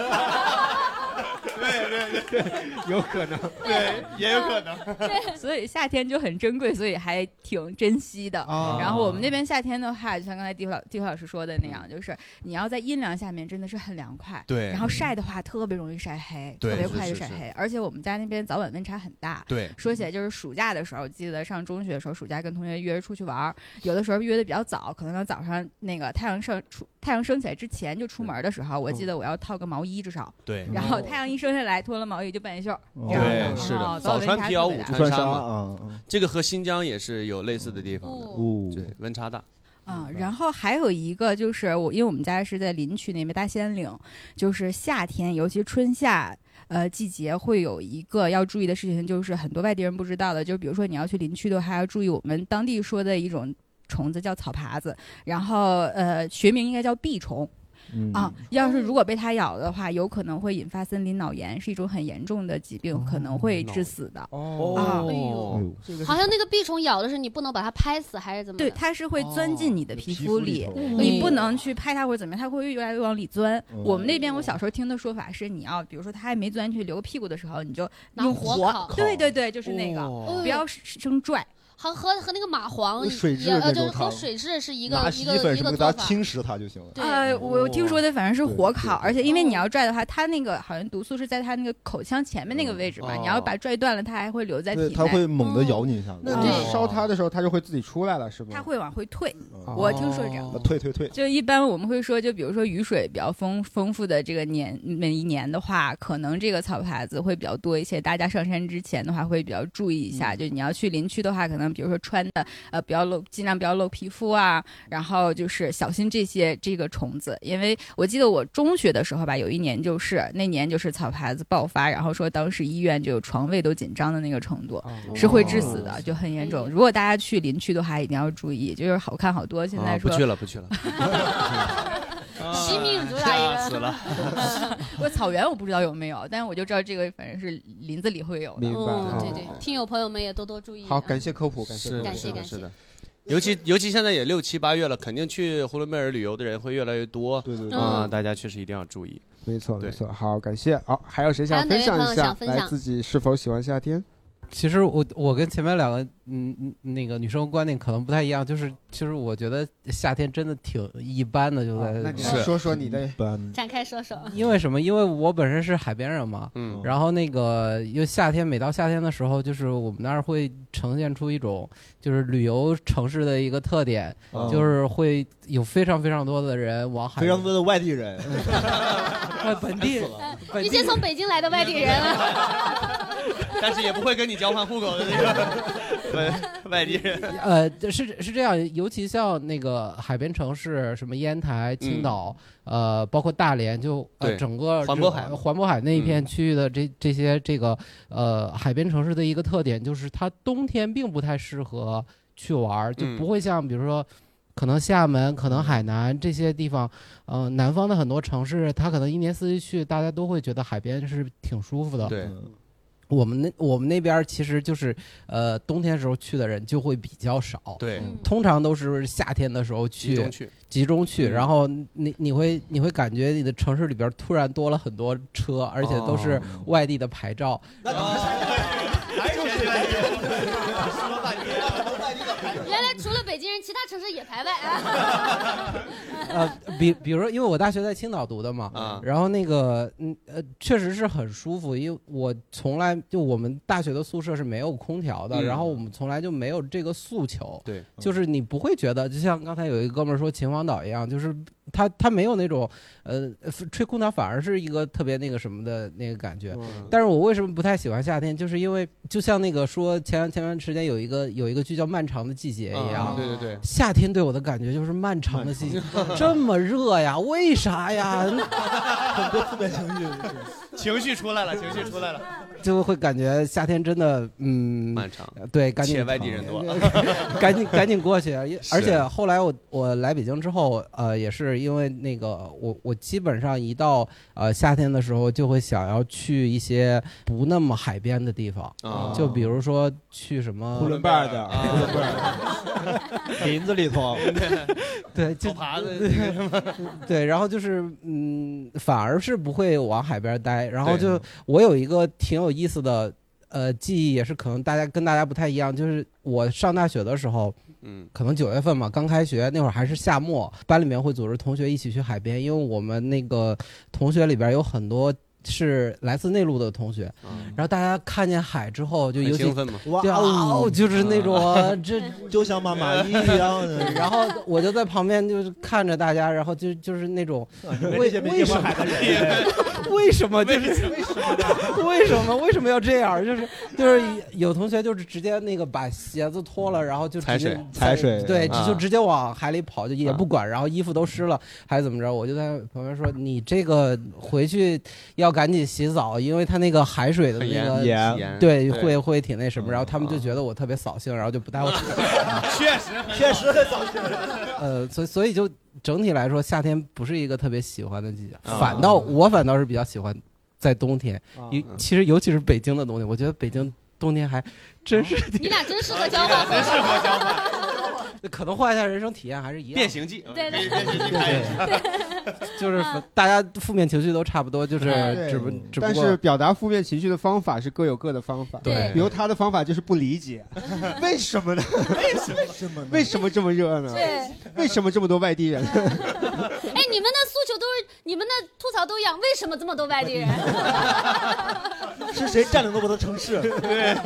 对对对，有可能，对，也有可能。所以夏天就很珍贵，所以还挺珍惜的。哦然后我们那边夏天的话，就像刚才地虎老地虎老师说的那样，就是你要在阴凉下面真的是很凉快。对然后晒的话特别容易晒黑，对特别快就是晒黑。而且我们家那边早晚温差很大。对说起来就是暑假的时候，记得上中学的时候，暑假跟同学约着出去玩儿，有的时候约的比较早，可能到早上那个太阳上出太阳升起来之前就出门的时候，我记得我要套个毛衣至少。对。然后太阳一升下来，脱了毛衣就半截袖儿。对，是的，哦早早穿晚温差皮袄午穿纱嘛。啊，这个和新疆也是有类似的地方的，哦。对，温差大。啊、然后还有一个就是我，因为我们家是在林区那边大兴安岭，就是夏天，尤其春夏。呃，季节会有一个要注意的事情，就是很多外地人不知道的，就比如说你要去林区的话，要注意我们当地说的一种虫子叫草爬子，然后呃学名应该叫蜱虫。嗯啊，要是如果被它咬的话，有可能会引发森林脑炎，是一种很严重的疾病，可能会致死的。哦啊，哎呦，好像那个蜱虫咬的是你不能把它拍死，还是怎么？对，它是会钻进你的皮肤里，肤里你不嗯能去拍它或者怎么样，它会越来越往里钻。哦我们那边我小时候听的说法是，你要比如说它还没钻进去留个屁股的时候，你就用火火烤对对对，就是那个，哦不要生拽。和和和那个蚂蟥水蛭也呃，就是和水蛭是一个一个一个做法。给它侵蚀它就行了。呃，我听说的反正是火烤，而且因为你要拽的话，它那个好像毒素是在它那个口腔前面那个位置嘛，哦你要把它拽断了，它还会留在体对，内。它会猛地咬你一下。那你烧它的时候，它就会自己出来了，是吧？它会往回退。哦我听说是这样。退退退。就一般我们会说，就比如说雨水比较丰丰富的这个年每一年的话，可能这个草牌子会比较多一些。大家上山之前的话，会比较注意一下。就你要去林区的话，可能比如说穿的呃不要露，尽量不要露皮肤啊，然后就是小心这些这个虫子。因为我记得我中学的时候吧，有一年就是那年就是草耙子爆发，然后说当时医院就床位都紧张的那个程度，是会致死的，就很严重。如果大家去林区的话，一定要注意，就是好看好多。现在啊，不去了，不去了。惜命主打一个。死了。我草原我不知道有没有，但是我就知道这个反正是林子里会有的。明白嗯，对哦对，听友朋友们也多多注意。好，感谢科普，感谢科普感谢感谢是的。尤其尤其现在也六七八月了，肯定去呼伦贝尔旅游的人会越来越多。对对啊，嗯大家确实一定要注意。没错没错。好，感谢。好，还有谁想分享一下来自己是否喜欢夏天？其实我我跟前面两个嗯嗯那个女生观点可能不太一样，就是其实我觉得夏天真的挺一般的，就在、那你说说你的展开说说。因为什么？因为我本身是海边人嘛，嗯。然后那个因为夏天，每到夏天的时候，就是我们那儿会呈现出一种就是旅游城市的一个特点，哦。就是会有非常非常多的人往海非常多的外地人，呃 本地本地一些从北京来的外地人，但是也不会跟你交换户口的那个 外外地人。呃，是是这样，尤其像那个海边城市，什么烟台、青岛，呃，包括大连，就呃整个环渤海环渤海那一片嗯区域的这这些这个呃海边城市的一个特点，就是它冬天并不太适合去玩儿，就嗯不会像比如说。可能厦门、可能海南这些地方，呃，南方的很多城市，它可能一年四季去，大家都会觉得海边是挺舒服的。对，我们那我们那边其实就是，呃，冬天时候去的人就会比较少。对。嗯。通常都是夏天的时候去，集中去。集中去嗯。然后你你会你会感觉你的城市里边突然多了很多车，而且都是哦。外地的牌照。原来除了北京人，其他城市也排外啊。呃，比比如说，因为我大学在青岛读的嘛，啊然后那个嗯呃，确实是很舒服，因为我从来就我们大学的宿舍是没有空调的，嗯然后我们从来就没有这个诉求，对，就是你不会觉得，就像刚才有一个哥们儿说秦皇岛一样，就是他他没有那种呃吹空调反而是一个特别那个什么的那个感觉。嗯但是我为什么不太喜欢夏天，就是因为就像那个说前前段时间有一个有一个剧叫《漫长的季节》一样，啊对对对夏天对我的感觉就是漫长的季节，这么热呀，为啥呀？很多负面情绪，情绪出来了，情绪出来了。就会感觉夏天真的嗯漫长，对，赶紧且外地人多。赶紧赶紧过去。是 而且后来我我来北京之后，呃，也是因为那个我我基本上一到呃夏天的时候，就会想要去一些不那么海边的地方，啊。就比如说去什么呼伦贝尔的，呼伦贝尔林子里头，对，就爬的什么，对，然后就是嗯，反而是不会往海边待。然后就我有一个挺有意思的呃记忆，也是可能大家跟大家不太一样，就是我上大学的时候。嗯，可能九月份嘛，刚开学那会儿还是夏末，班里面会组织同学一起去海边，因为我们那个同学里边有很多是来自内陆的同学，然后大家看见海之后，就嗯很尤其兴奋嘛。哇哦，就是那种 这 就像妈妈 一样的。然后我就在旁边就是看着大家，然后就就是那种为为什么为什么？就是为什么？为什么？为什么要这样？就是就是有同学就是直接那个把鞋子脱了，然后就直接踩水踩水。对，啊就直接往海里跑，就也不管，然后衣服都湿了还是怎么着？我就在旁边说，你这个回去要赶紧洗澡，因为他那个海水的那个严严对对会会挺那什么，然后他们就觉得我特别扫兴，然后就不带我。确实确实很扫兴。呃，所以所以就整体来说，夏天不是一个特别喜欢的季节，啊反倒我反倒是比较喜欢在冬天啊。尤其实尤其是北京的冬天，我觉得北京冬天还真是你俩真适合交换，真适合交换。可能换一下人生体验还是一样。变形计，对对变形记看一下。就是大家负面情绪都差不多，就是只不只不但过是表达负面情绪的方法是各有各的方法。对比如他的方法就是不理解，为什么呢？为什么？为什么？为什么这么热呢？对，为什么这么多外地人？哎，你们的诉求都是，你们的吐槽都一样，为什么这么多外地人？是谁占领了我的城市？对。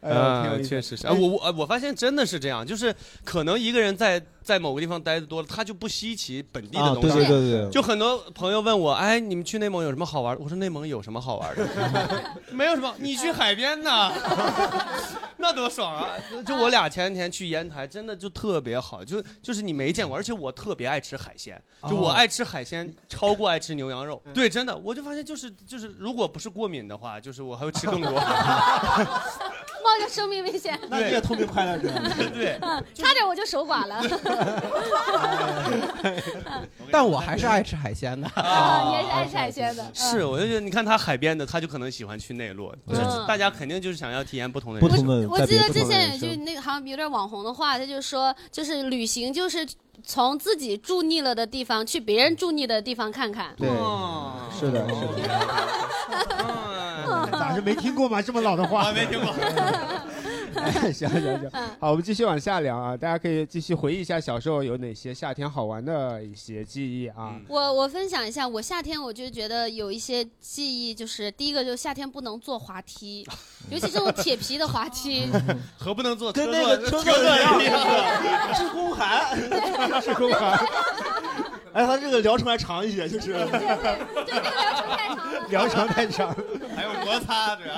哎呀挺有啊，确实是啊，我我我发现真的是这样，就是可能一个人在在某个地方待的多了，他就不稀奇本地的啊东西。对对对对就很多朋友问我，哎，你们去内蒙有什么好玩的？我说内蒙有什么好玩的？没有什么，你去海边呢，那多爽啊！就我俩前两天去烟台，真的就特别好，就就是你没见过，而且我特别爱吃海鲜，就我哦爱吃海鲜超过爱吃牛羊肉。对，真的，我就发现就是就是，如果不是过敏的话，就是我还会吃更多。冒着生命危险。那你也特别快乐者。对，嗯，差点我就守寡了。但我还是爱吃海鲜的。啊，你也是爱吃海鲜的。嗯是，我就觉得你看他海边的，他就可能喜欢去内陆，就是嗯大家肯定就是想要体验不同的不。同的我记得之前有句那个好像有点网红的话，他就说，就是旅行就是从自己住腻了的地方去别人住腻的地方看看。对，是的，是的。咋是没听过吗？这么老的话，没听过。哎，行行行，好，我们继续往下聊啊，大家可以继续回忆一下小时候有哪些夏天好玩的一些记忆啊。我我分享一下，我夏天我就觉得有一些记忆，就是第一个就是夏天不能坐滑梯，尤其这种铁皮的滑梯。和不能坐跟那个车座车座一。样，是宫寒，是宫寒。哎，他这个疗程还长一些，就是对对对，这个疗程太长，疗程太长还有摩擦，主要。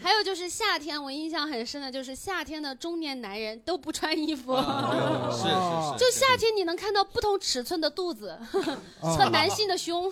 还有就是夏天，我印象很深的就是夏天的中年男人都不穿衣服，是是是就夏天你能看到不同尺寸的肚子 和男性的胸，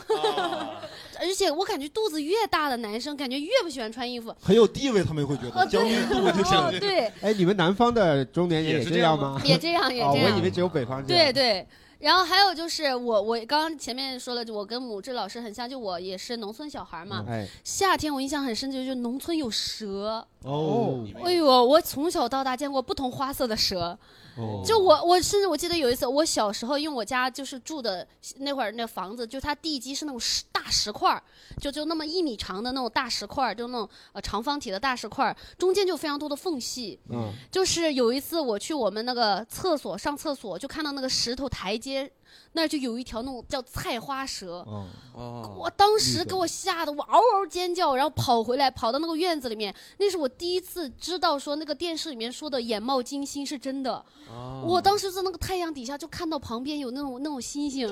而且我感觉肚子越大的男生，感觉越不喜欢穿衣服。很有地位，他们会觉得哦对将军肚就是哦对哎，你们南方的中年人也是这样吗？也这样也哦这样我以为只有北方这样。对对。然后还有就是我我刚刚前面说了，就我跟母志老师很像，就我也是农村小孩嘛。哎夏天我印象很深，就是农村有蛇。哦哎呦，我从小到大见过不同花色的蛇。哦就我，我甚至我记得有一次，我小时候因为我家就是住的那会儿那房子，就它地基是那种石大石块儿，就就那么一米长的那种大石块儿，就那种呃长方体的大石块儿，中间就非常多的缝隙。嗯，就是有一次我去我们那个厕所上厕所，就看到那个石头台阶那儿就有一条那种叫菜花蛇。哦哦我当时给我吓得我嗷嗷尖叫，然后跑回来，跑到那个院子里面。那是我第一次知道说那个电视里面说的眼冒金星是真的。哦我当时在那个太阳底下就看到旁边有那种那种星星，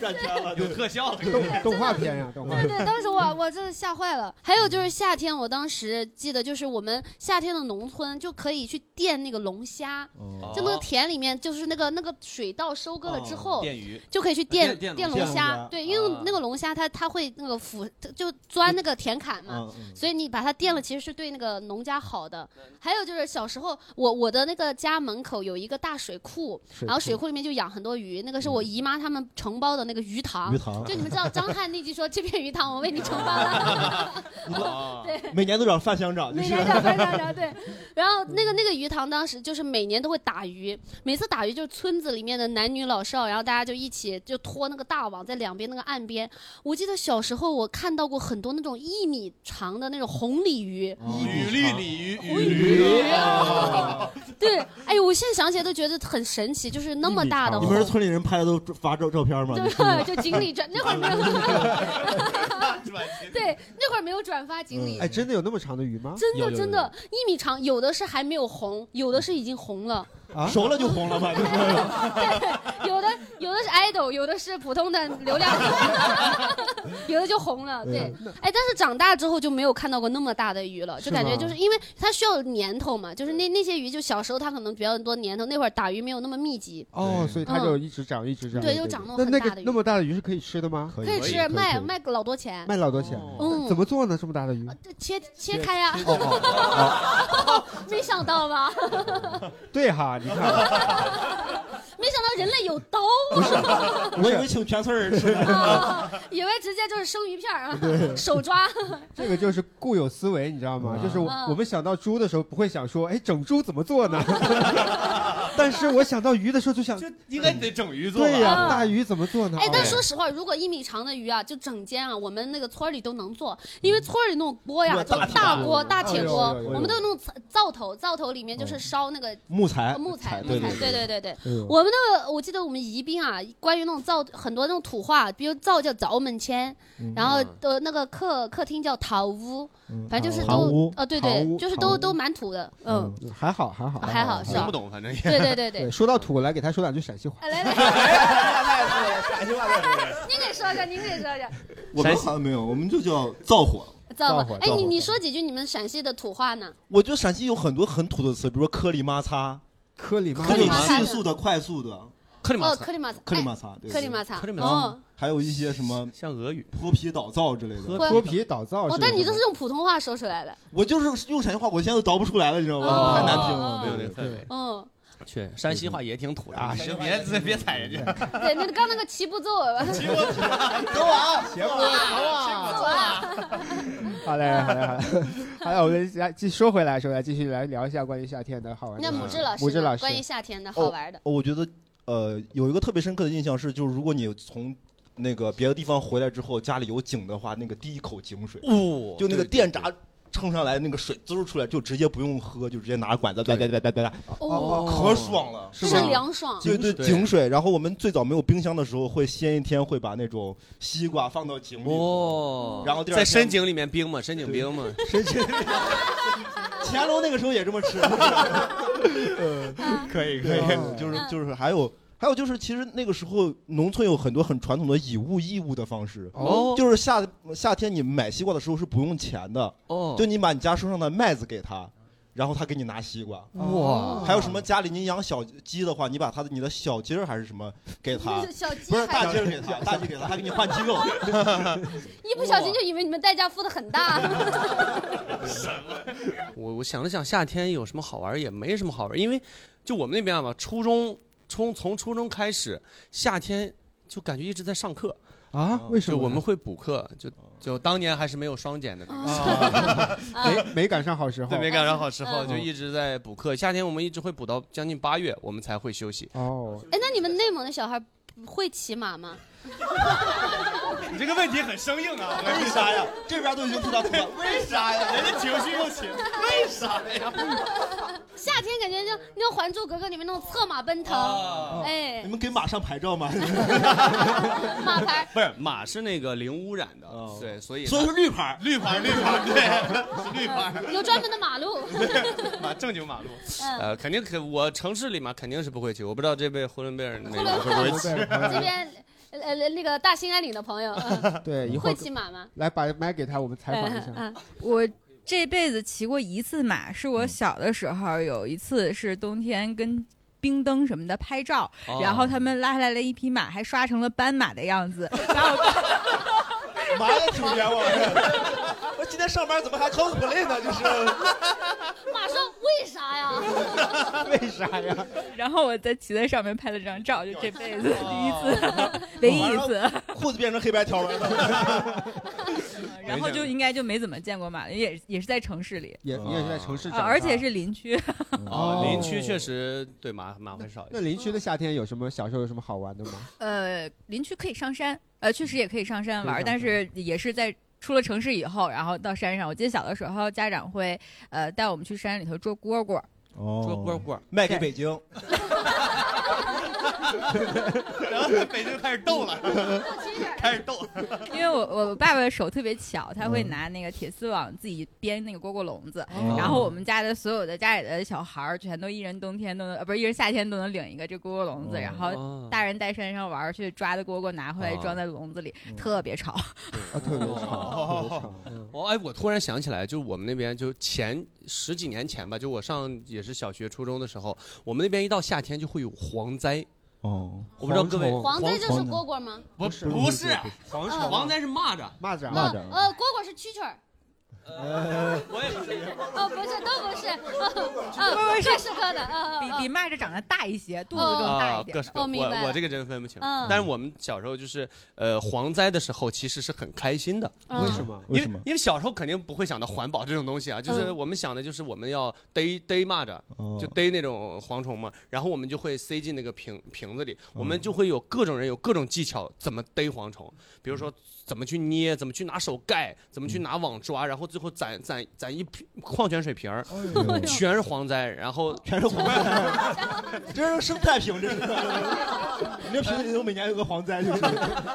赚钱了，有特效，动动画片呀，动画片。对对，当时我我真的吓坏了。还有就是夏天，我当时记得就是我们夏天的农村就可以去电那个龙虾，哦就那个田里面就是那个那个水稻收割了之后，哦电鱼就可以去电电电龙虾。对，因为那个龙虾它它会那个腐，就钻那个田坎嘛所以你把它电了，其实是对那个农家好的。还有就是小时候，我我的那个家门口有一个大水库，水库然后水库里面就养很多鱼，那个是我姨妈他们承包的那个鱼塘。鱼塘就你们知道张翰那句说这片鱼塘我为你承包了。对。每年都找范乡长，每年找范乡长对，然后那个那个鱼塘当时就是每年都会打鱼，每次打鱼就是村子里面的男女老少，然后大家就一起就拖那个大网在两边那个岸边。我记得小时候我看到过很多那种一米长的那种红鲤鱼，雨绿鲤鱼，红鲤鱼。对，哎呦，我现在想起来都觉得很神奇，就是那么大的你们是村里人拍的都发照照片吗对 就锦鲤转那会儿没有，对，那会儿没有转发锦鲤。哎，真的有那么长的鱼吗？真的真的，一米长，有的是还没有红，有的是已经红了。啊，熟了就红了嘛，就是。对，有的有的是 idol，有的是普通的流量，有的就红了。对，哎，但是长大之后就没有看到过那么大的鱼了，就感觉就是因为它需要年头嘛，就是那那些鱼就小时候它可能比较多年头，那会儿打鱼没有那么密集。哦，所以它就一直长，一直长。对就长那那那种很大的鱼个那么大的鱼是可以吃的吗？可以吃，卖卖个老多钱。卖老多钱。嗯怎么做呢？这么大的鱼？切切开呀！哦 没想到吧？对哈，你看，没想到人类有刀不是啊！我以为请全村人吃啊以为直接就是生鱼片啊，手抓。这个就是固有思维，你知道吗？就是我们想到猪的时候，不会想说，哎，整猪怎么做呢？但是我想到鱼的时候，就想，就应该得整鱼做吧。对呀，嗯。大鱼怎么做呢？哎，但哦说实话，如果一米长的鱼啊，就整间啊，我们那个村儿里都能做，因为村儿里那种锅呀，就大锅大铁锅哎呦哎，我们都有那种灶头，灶头里面就是烧那个木材。木材，木材，对对对对。我们那个，我记得我们宜宾啊，关于那种灶很多那种土话，比如灶叫灶门前，然后的那个客客厅叫桃屋，反正就是都呃，对对，就是都都蛮土的，嗯。嗯，还好还好还好是吧？听不懂，反正也。对对对对对 说到土，来给他说两句陕西话。来来来，陕西话您给说说，您给说说。我们好像没有，我们就叫灶火。造火，哎，你你说几句你们陕西的土话呢？我觉得陕西有很多很土的词，比如说颗粒摩擦，颗粒就颗粒摩擦。迅速的、快速的。哦，克里马擦。克里马擦，克里马萨，对。克里马萨，对哦。哦，还有一些什么像俄语。泼皮倒灶之类的，泼脱皮倒灶哦，但你都是用普通话说出来的，我就是用陕西话，我现在都倒不出来了，你知道吗？哦。太难听了，对对那个氛围。嗯，去山西话也挺土的。啊，行，别别踩人家。对，那刚那个齐步走吧，齐步走。啊，齐步走啊，好嘞，好嘞，好嘞，好嘞，我们来继说回来，说来继续来聊一下关于夏天的好玩的。那。母志老师，母志老师。关于夏天的好玩的，哦我觉得呃有一个特别深刻的印象是，就是如果你从那个别的地方回来之后，家里有井的话，那个第一口井水，哦就那个对。电闸冲上来那个水滋出来，就直接不用喝，就直接拿管子，对对对对对，哦可爽了，是吧？凉爽对对，井水。然后我们最早没有冰箱的时候，会先一天会把那种西瓜放到井里，哦，然后第二天在深井里面冰嘛，深井冰嘛，深井。乾隆那个时候也这么吃，嗯，可以可以，就是就是还有还有就是，其实那个时候农村有很多很传统的以物易物的方式。哦就是夏夏天你买西瓜的时候是不用钱的。哦就你把你家树上的麦子给他。然后他给你拿西瓜，哇还有什么家里你养小鸡的话，你把他的你的小鸡儿还是什么给他，小鸡不是还大鸡儿给他，大鸡给他，他给你换鸡肉 一不小心就以为你们代价付的很大。我我想了想，夏天有什么好玩？也没什么好玩，因为就我们那边嘛，初中从从初中开始，夏天就感觉一直在上课啊？为什么？就我们会补课，就就当年还是没有双减的，啊没没赶上好时候，对，没赶上好时候，嗯就一直在补课。夏天我们一直会补到将近八月，我们才会休息。哦，哎，那你们内蒙的小孩会骑马吗？你这个问题很生硬啊！为啥呀？这边都已经吐到吐了，为啥呀？人家情绪又起，为啥呀？夏天感觉就那种《还珠格格》里面那种策马奔腾，哎你，们给马上牌照吗？马牌 不是马是那个零污染的，对，所以所以是绿牌，绿牌，绿牌，对，是绿牌。有专门的马路。马正经马路，嗯呃，肯定可我城市里嘛肯定是不会骑，我不知道这位呼伦贝尔那个会不会骑。这边呃那个大兴安岭的朋友，嗯对，一会骑马吗？来把麦给他，我们采访一下。嗯我这辈子骑过一次马，是我小的时候有一次是冬天跟。冰灯什么的拍照，哦然后他们拉下来了一匹马，还刷成了斑马的样子。把我马也挺冤枉的。我今天上班怎么还 cosplay 呢？就是 马上为啥呀？为啥呀？然后我在骑在上面拍了张照，就这辈子第一次，唯一一次。裤子变成黑白条纹了。然后就应该就没怎么见过马，也也是在城市里，也也是在城市而且是林区。哦，林区确实对马马会少一些。那林区的夏天有什么小时候有什么好玩的吗？呃，林区可以上山，呃，确实也可以上山玩但是也是在出了城市以后，然后到山上。我记得小的时候，家长会呃带我们去山里头捉蝈蝈。哦。捉蝈蝈卖给北京，然后在北京开始斗了，开始斗。因为我我爸爸手特别巧，他嗯。会拿那个铁丝网自己编那个蝈蝈笼子，哦。然后我们家的所有的家里的小孩儿全都一人冬天都能，呃，不是一人夏天都能领一个这蝈蝈笼子，哦然后大人带山上玩儿去抓的蝈蝈拿回来哦。装在笼子里，嗯。特别吵。啊，特别吵，特别吵。嗯哦，哎，我突然想起来，就我们那边就前十几年前吧，就我上也是小学、初中的时候，我们那边一到夏天就会有蝗灾。哦，我不知道各位，蝗灾就是蝈蝈吗？不是不是，蝗虫蝗灾是蚂蚱，蚂蚱，蚂蚱呃，蝈蝈是蛐蛐儿。呃，我也不是。哦，不是，都不是，啊，不是。各式各的，啊比比蚂蚱长得大一些，肚子更大啊一，点。各式各哦明白我我这个真分不清。嗯。但是我们小时候就是呃蝗灾的时候，其实是很开心的。嗯。为什么？因为因为小时候肯定不会想到环保这种东西啊，就是嗯。我们想的就是我们要逮逮蚂蚱，哦。就逮那种蝗虫嘛，然后我们就会塞进那个瓶瓶子里，我们就会有各种人有各种技巧怎么逮蝗虫，比如说怎么去捏，怎么去拿手盖，怎么去拿网抓，然后最后攒攒攒一瓶矿泉水瓶儿，全是蝗灾，然后 全是蝗灾，这是生态瓶，这是。你这瓶子里头每年有个蝗灾，就是。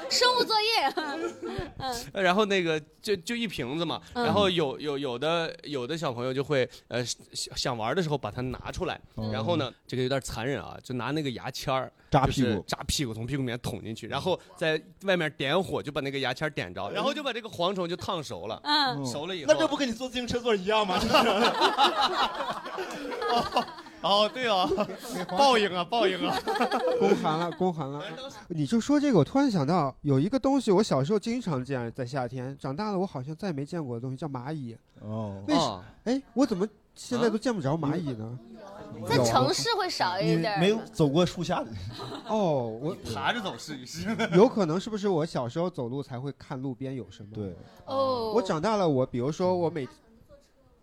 生物作业，嗯，然后那个就就一瓶子嘛，嗯。然后有有有的有的小朋友就会呃想想玩的时候把它拿出来，哦。然后呢这个有点残忍啊，就拿那个牙签儿扎屁股扎屁股从屁股里面捅进去，然后在外面点火就把那个牙签点着，然后就把这个蝗虫就烫熟了，嗯熟了以后那这不跟你坐自行车座一样吗？哦，对哦，报应啊，报应啊！宫寒了，宫寒了。你就说这个，我突然想到有一个东西，我小时候经常见，在夏天，长大了我好像再也没见过的东西，叫蚂蚁。哦为什？哎，我怎么现在都见不着蚂蚁呢？在城市会少一点儿。没有走过树下的。哦，我爬着走试一试。有可能是不是我小时候走路才会看路边有什么？对。哦。我长大了，我比如说我每。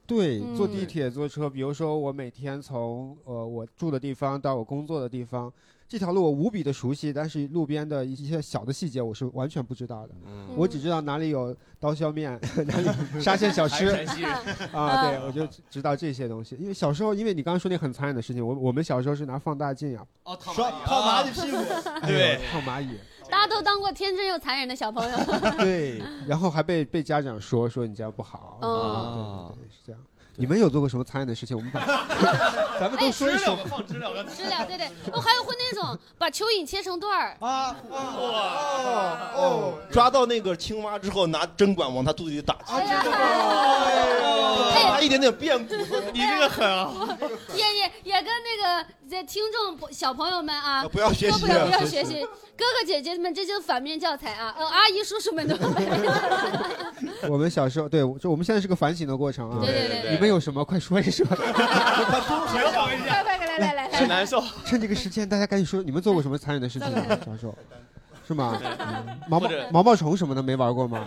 对，嗯坐地铁、坐车，比如说我每天从呃我住的地方到我工作的地方，这条路我无比的熟悉，但是路边的一些小的细节我是完全不知道的。嗯我只知道哪里有刀削面，哪里有沙县小吃陕西人啊，对，我就知道这些东西。因为小时候，因为你刚刚说那很残忍的事情，我我们小时候是拿放大镜呀，哦，烫刷泡蚂蚁屁股，对，烫蚂蚁。大家都当过天真又残忍的小朋友。对，然后还被被家长说说你这样不好。哦啊，对对对，是这样。你们有做过什么残忍的事情？我们把 咱们都说一说。放知了，知了，对对，哦，还有会那种把蚯蚓切成段儿啊哦哦，抓到那个青蛙之后，拿针管往它肚子里打。哎它一点点变故，你这个狠啊！也也也跟那个这听众小朋友们啊，不要学习不要不要学学习，哥哥姐姐们这就是反面教材啊，呃，阿姨叔叔们都。我们小时候，对，就我们现在是个反省的过程啊。对对对对你们有什么？快说一说。平衡一下，快快来来来来，很难受。趁这个时间，大家赶紧说，你们做过什么残忍的事情啊？小时候，是吗？毛毛毛毛虫什么的没玩过吗？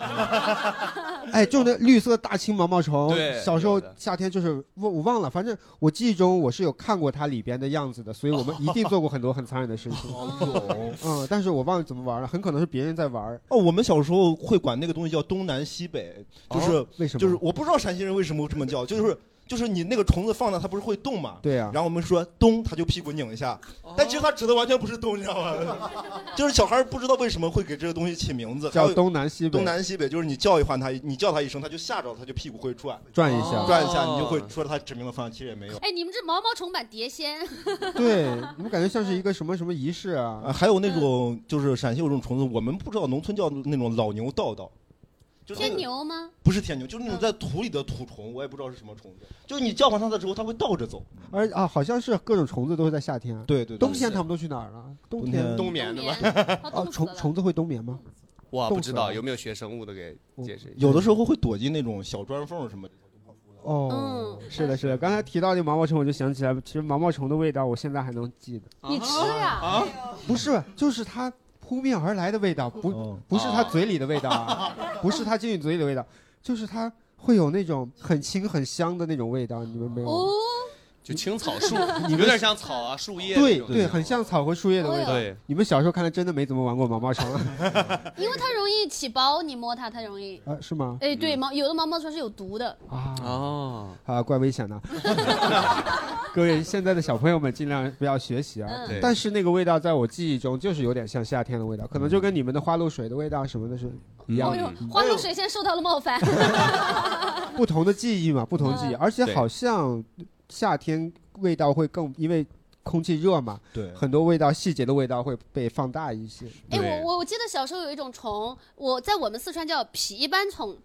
哎，就那绿色大青毛毛虫，对小时候夏天就是我我忘了，反正我记忆中我是有看过它里边的样子的，所以我们一定做过很多很残忍的事情。嗯，但是我忘了怎么玩了，很可能是别人在玩。哦，我们小时候会管那个东西叫东南西北，就是、哦为什么就是我不知道陕西人为什么这么叫，就是就是你那个虫子放那，它不是会动吗？对呀、然后我们说咚，它就屁股拧一下，但其实它指的完全不是咚，你知道吗？就是小孩不知道为什么会给这个东西起名字，还叫有东南西北。东南西北，就是你叫一唤它，你叫它一声，它就吓着了，它就屁股会转转一下转一下，你就会说它指明的方向，其实也没有。哎，你们这毛毛虫版碟仙，对，你们感觉像是一个什么什么仪式啊？啊，还有那种就是陕西有种虫子，我们不知道，农村叫那种老牛道道，就天牛吗？不是天牛，就是那种在土里的土虫，我也不知道是什么虫子。就是你叫唤它的时候，它会倒着走。而啊，好像是各种虫子都会在夏天。对对对冬天它们都去哪儿了？冬天冬眠的吧？哦，虫虫子会冬眠吗？我，不知道有没有学生物的给解释一下。有的时候会躲进那种小砖缝什么的。哦，是的，是的。刚才提到那毛毛虫，我就想起来，其实毛毛虫的味道我现在还能记得。你吃呀？啊，不是，就是它扑面而来的味道，不不是他嘴里的味道啊，不是他进去嘴里的味道，就是他会有那种很清很香的那种味道，你们没有就青草树，你有点像草啊树叶。对对，很像草和树叶的味道。对，你们小时候看来真的没怎么玩过毛毛虫啊？因为它容易起包，你摸它它容易。啊是吗？哎，对，毛有的毛毛虫是有毒的。啊哦，啊，怪危险的。各位现在的小朋友们尽量不要学习啊但是那个味道在我记忆中就是有点像夏天的味道，可能就跟你们的花露水的味道什么的是一样的。嗯，花露水现在受到了冒犯。不同的记忆嘛，不同的记忆，嗯而且好像夏天味道会更，因为空气热嘛，对。很多味道细节的味道会被放大一些。哎，我我我记得小时候有一种虫，我在我们四川叫皮斑虫，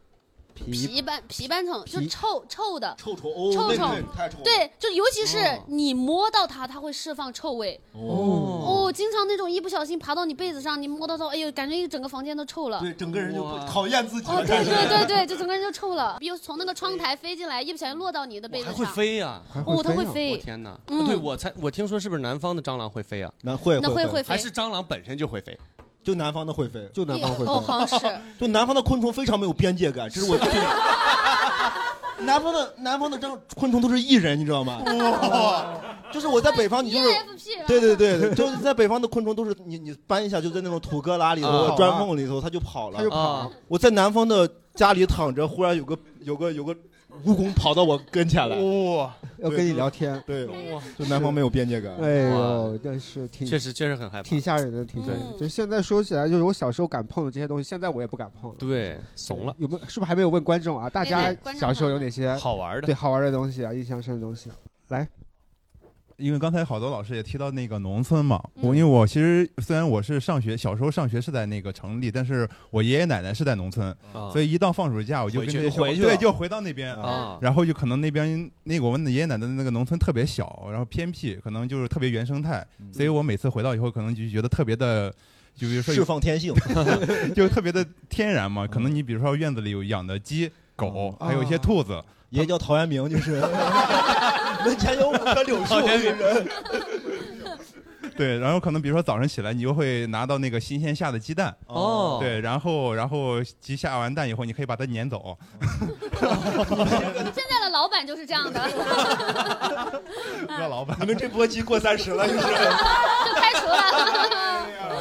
皮皮斑皮斑虫就皮臭臭的。臭虫哦，臭臭了。对，就尤其是哦你摸到它，它会释放臭味。哦，哦，经常那种一不小心爬到你被子上，你摸到它，哎呦，感觉一整个房间都臭了。对，整个人就哇讨厌自己哦，对对对对，就整个人就臭了。比如从那个窗台飞进来，一不小心落到你的被子还上，会飞呀！还哦，它会飞我，天哪！嗯对我才我听说是不是南方的蟑螂会飞啊？南会那会会会飞，还是蟑螂本身就会飞？就南方的会飞，就南方会哦，飞。好像是。就南方的昆虫非常没有边界感，这是我。南方的南方的这昆虫都是艺人，你知道吗？就是我在北方，你就是 EFP 对对对对，就是在北方的昆虫都是你你搬一下就在那种土疙瘩里头、啊砖缝里头，它就跑了。它就跑啊，我在南方的家里躺着，忽然有个有个有个蜈蚣跑到我跟前来，哇，要跟你聊天。对，就南方没有边界感。哎呦，但是挺确实确实很害怕挺。吓人的，挺吓人的。嗯就现在说起来，就是我小时候敢碰的这些东西，现在我也不敢碰了。对，怂了。有没有？是不是还没有问观众啊？大家小时候有哪些好玩的对好玩的东西啊？印象深的东西，来，因为刚才好多老师也提到那个农村嘛，我因为我其实虽然我是上学，小时候上学是在那个城里，但是我爷爷奶奶是在农村，啊所以一到放暑假我就回去回去了对就回到那边啊然后就可能那边那个我们的爷爷奶奶的那个农村特别小，然后偏僻，可能就是特别原生态，所以我每次回到以后，可能就觉得特别的。就比如说有释放天性 就特别的天然嘛。可能你比如说院子里有养的鸡、狗，还有一些兔子，爷叫陶渊明，就是 门前有五棵柳树，就是对，然后可能比如说早上起来，你就会拿到那个新鲜下的鸡蛋，哦。对，然后然后鸡下完蛋以后，你可以把它撵走，现在的老板就是这样的，那老板。你们这波鸡过三十了，就是。就开除了。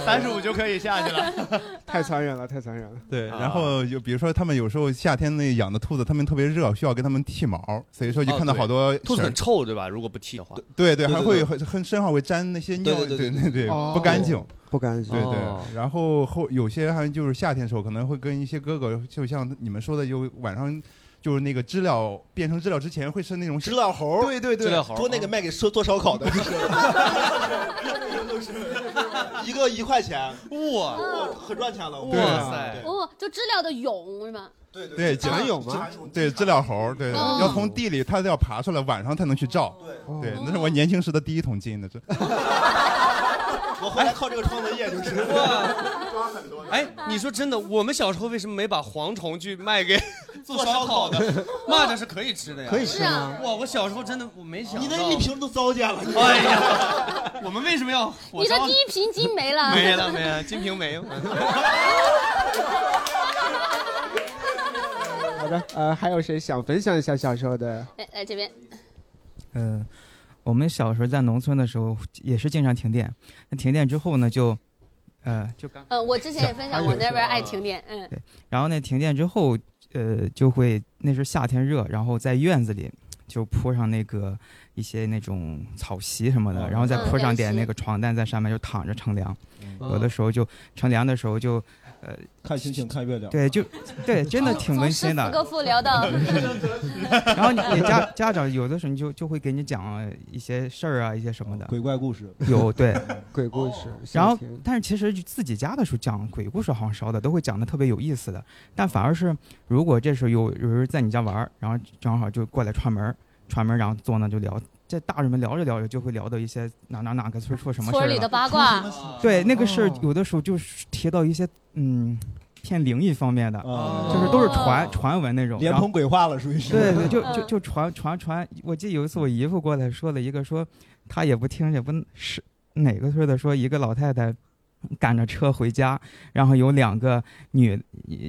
三十五就可以下去了。太残忍了，太残忍了。对，啊。然后就比如说他们有时候夏天那养的兔子，他们特别热，需要给他们剃毛，所以说就看到好多哦兔子很臭，对吧？如果不剃的话，对对，对还会很很身上会沾那些尿，对对对不干净。不干净。对哦。对，然后后有些还就是夏天的时候，可能会跟一些哥哥，就像你们说的，就晚上就是那个知了变成知了之前，会是那种知了猴，对对对，知了猴说那个卖给做做烧烤的，就是一个一块钱，哇，很赚钱了，哇塞，哦，就知了的蛹是吗？对对，茧蛹嘛？对，知了猴，对，哦要从地里它要爬出来，晚上才能去照。对，那是我年轻时的第一桶金，那是。我后来靠这个创的业就是。哎，你说真的，我们小时候为什么没把蝗虫去卖给 做烧烤的？蚂蚱是可以吃的呀，可以吃啊哇，我小时候真的我没想到，你那一瓶都糟践了。你哎呀，我们为什么要火烧？你的第一瓶金没了，没了没了，金瓶梅。好的，呃，还有谁想分享一下小时候的？来来这边，呃，我们小时候在农村的时候也是经常停电，那停电之后呢，就，呃，就刚，呃，我之前也分享，我那边爱停电，嗯，对然后那停电之后，呃，就会那时候夏天热，然后在院子里就铺上那个一些那种草席什么的，然后再铺上点那个床单在上面就躺着乘凉，有的时候就乘凉的时候就，呃，看星星看月亮，对，就对，真的挺温馨四的。个副聊到，然后你你家家长有的时候你就就会给你讲一些事儿啊，一些什么的。鬼怪故事有对 鬼故事，然后但是其实自己家的时候讲鬼故事好像少的，都会讲的特别有意思的。但反而是如果这时候有有人在你家玩儿，然后正好就过来串门儿，串门儿然后坐那就聊。这大人们聊着聊着就会聊到一些哪哪哪个村出什么事儿了。村里的八卦，对，那个事儿哦。有的时候就是提到一些嗯偏灵异方面的，哦。就是都是传传闻那种，然后莲蓬鬼话了，属于是。对对，就 就嗯就传传传。我记得有一次我姨夫过来说了一个，说他也不听也不是哪个村的，说一个老太太赶着车回家，然后有两个女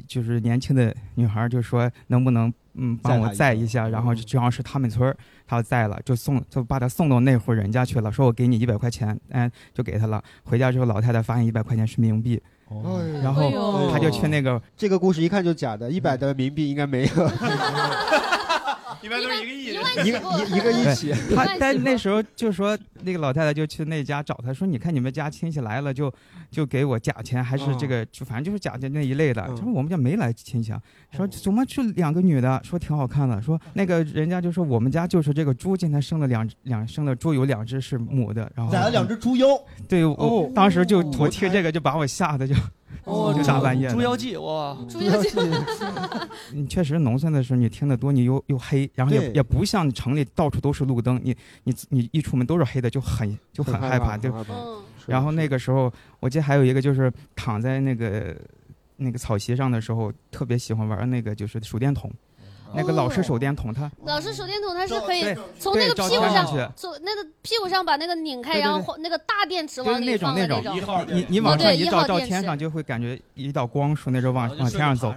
就是年轻的女孩儿就说能不能嗯帮我载一下，然后正好是他们村儿，他要载了就送就把他送到那户人家去了，说我给你一百块钱，哎就给他了。回家之后老太太发现一百块钱是冥币，哦。然后他就去那个这个故事一看就假的，一百的冥币应该没有，一般都是一个亿，一个一一个一起。他但那时候就说那个老太太就去那家找他说，你看你们家亲戚来了就就给我假钱，还是这个就反正就是假钱那一类的。他说我们家没来亲戚啊，说怎么就两个女的，说挺好看的，说那个人家就说我们家就是这个猪今天生了两两生了猪有两只是母的，然后宰了两只猪妖。对我哦当时就我听这个就把我吓得就哦就大半夜的。猪妖记哇，猪妖记，你确实农村的时候，你听得多，你又又黑，然后也也不像城里到处都是路灯，你你你一出门都是黑的，就很就很害怕，就然后那个时候，我记得还有一个就是躺在那个那个草席上的时候，特别喜欢玩那个就是手电筒，那个老式手电筒，它老式手电筒它是可以从那个屁股上从那个屁股上把那个拧开，然后那个大电池就是往里那种那放的种。种，你你往哦对一上一照照号电池。天上，就会感觉一道光束那种往往天上走，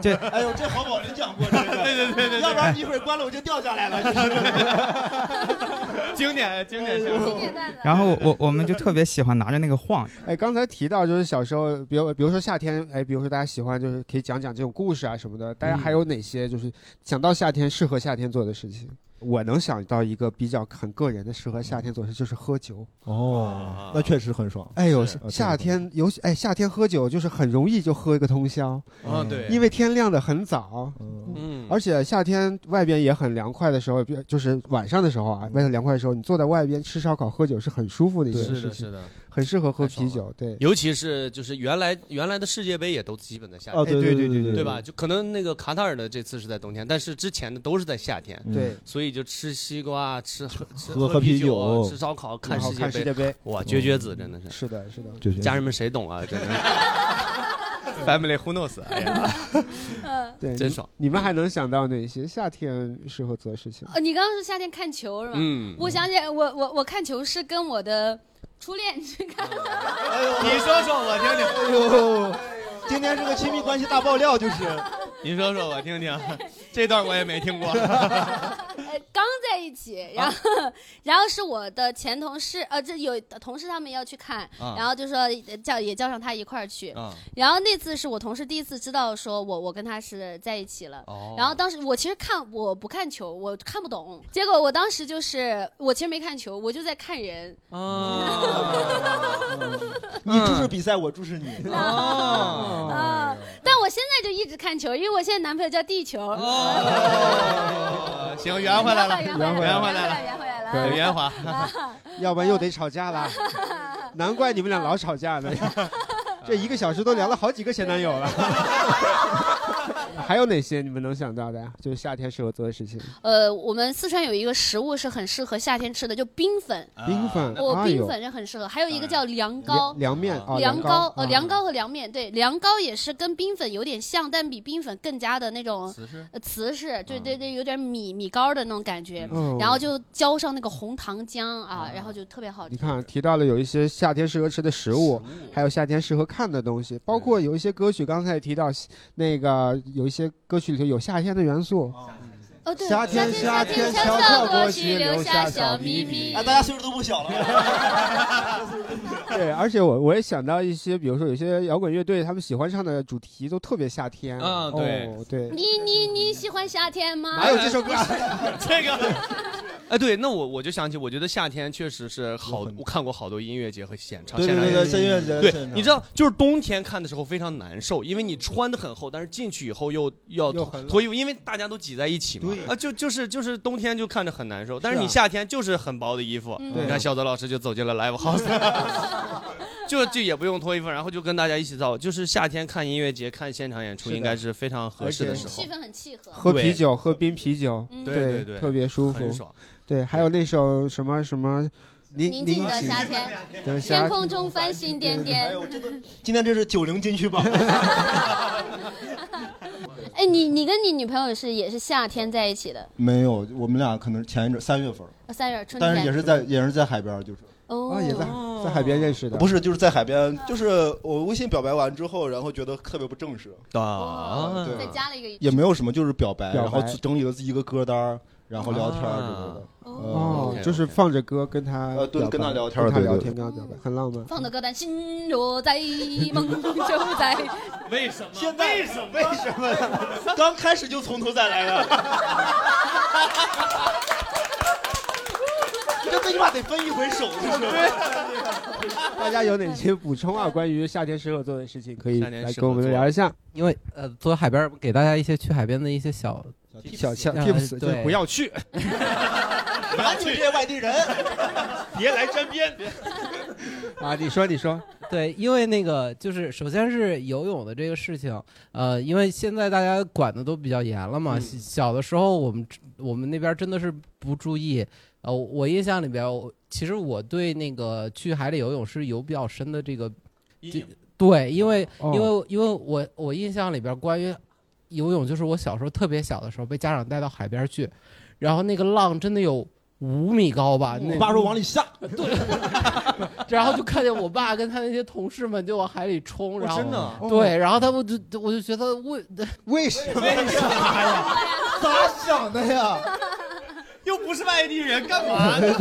这 哎呦，这黄宝林讲过这个，对对对对，要不然一会儿关了我就掉下来了，就是。经典经典经典。然后我我们就特别喜欢拿着那个晃，哎，刚才提到就是小时候，比如比如说夏天，哎，比如说大家喜欢就是可以讲讲这种故事啊什么的。大家还有哪些就是想到夏天适合夏天做的事情？我能想到一个比较很个人的适合夏天做的事，就是喝酒。哦，那确实很爽。哎呦，夏天尤其哎夏天喝酒就是很容易就喝一个通宵，啊对，因为天亮的很早。嗯，嗯，而且夏天外边也很凉快的时候，比就是晚上的时候啊，外头凉快的时候，你坐在外边吃烧烤喝酒是很舒服的一件是的，事情，是的，很适合喝啤酒。对，尤其是就是原来原来的世界杯也都基本在夏天，哦对对对对对对吧？就可能那个卡塔尔的这次是在冬天，但是之前的都是在夏天，对所以就吃西瓜，吃喝喝喝啤啤酒酒，吃烧烤，看世看世界杯哇，绝绝子真的是，是的，是的，绝绝家人们谁懂啊？真的，Family who knows？哎呀，对，真爽。你们还能想到哪些夏天适合做的事情？呃，你刚刚说夏天看球是吧？嗯我想起来，我我我看球是跟我的初恋去看。你说说我听听。哎呦，今天是个亲密关系大爆料，就是。你说说我听听，这段我也没听过。呃，刚在一起，然后、然后是我的前同事，呃，这有同事他们要去看，啊然后就说呃叫也叫上他一块儿去，啊然后那次是我同事第一次知道说我我跟他是在一起了，哦然后当时我其实看我不看球，我看不懂，结果我当时就是我其实没看球，我就在看人，你注视比赛，我注视你。哦啊，但我现在就一直看球，因为我现在男朋友叫地球。哦 行，圆回来了，圆回来了圆回来了，圆回圆滑。要不然又得吵架了。难怪你们俩老吵架呢，这一个小时都聊了好几个前男友了。还有哪些你们能想到的呀？就是夏天适合做的事情。呃，我们四川有一个食物是很适合夏天吃的，就冰粉。冰粉我冰粉是很适合，还有一个叫凉糕。凉凉面哦凉糕，呃，啊凉糕和凉面，对，凉糕也是跟冰粉有点像，但比冰粉更加的那种瓷实呃瓷实，对对对，有点米米糕的那种感觉嗯，然后就浇上那个红糖浆啊，然后就特别好吃你。看，提到了有一些夏天适合吃的食物，还有夏天适合看的东西，包括有一些歌曲，刚才也提到，那个有一些歌曲里头有夏天的元素。哦，对，夏天夏天悄悄过去，留下小秘密。哎，大家岁数都不小了。对，而且我我也想到一些，比如说有些摇滚乐队，他们喜欢唱的主题都特别夏天。啊对哦对。你你你喜欢夏天吗？哪有这首歌？这个，哎，对，那我我就想起，我觉得夏天确实是好，我看过好多音乐节和现场，对对现场演出对对音乐节对你知道，就是冬天看的时候非常难受，因为你穿的很厚，但是进去以后又又要脱衣服，因为大家都挤在一起嘛，啊，就就是就是冬天就看着很难受，但是你夏天就是很薄的衣服，嗯你看小泽老师就走进了 live house。就就也不用脱衣服，然后就跟大家一起造，就是夏天看音乐节、看现场演出，应该是非常合适的时候。气氛很契合。喝啤酒，喝冰啤酒，对对对特别舒服，很爽。对，还有那首什么什么，宁宁静的夏天，天空中繁星点点。今天这是九零金曲榜。哎，你你跟你女朋友是也是夏天在一起的，没有，我们俩可能前一阵三月份，呃三月春天。但是也是在也是在海边，就是。哦啊，也在在海边认识的，不是，就是在海边，就是我微信表白完之后，然后觉得特别不正式啊对，再加了一个也没有什么，就是表白，然后整理了自己一个歌单儿，然后聊天儿之类的。哦嗯，就是放着歌跟他呃对跟他聊天跟他聊天，跟他聊表白，很浪漫。放的歌单，心若在，梦就在。为什么？现在为什么？为什么？刚开始就从头再来呀！这最起码得分一回手，是不是？大家有哪些补充啊？关于夏天适合做的事情，可以来跟我们聊一下。因为呃，作为海边儿给大家一些去海边的一些小小小呃 tips，就是对不要去，不要去这些外地人，别来沾边。啊！你说，你说，对，因为那个就是首先是游泳的这个事情，呃，因为现在大家管的都比较严了嘛。小小的时候，我们我们那边真的是不注意。呃，我印象里边，我其实我对那个去海里游泳是有比较深的这个，这对，因为、哦因为因为我我印象里边关于游泳，就是我小时候特别小的时候被家长带到海边去，然后那个浪真的有五米高吧，那我爸说往里下，对然后就看见我爸跟他那些同事们就往海里冲，然后、真的啊对，然后他们就我就觉得为 为什么为啥呀？咋想的呀？又不是外地人，干嘛呢？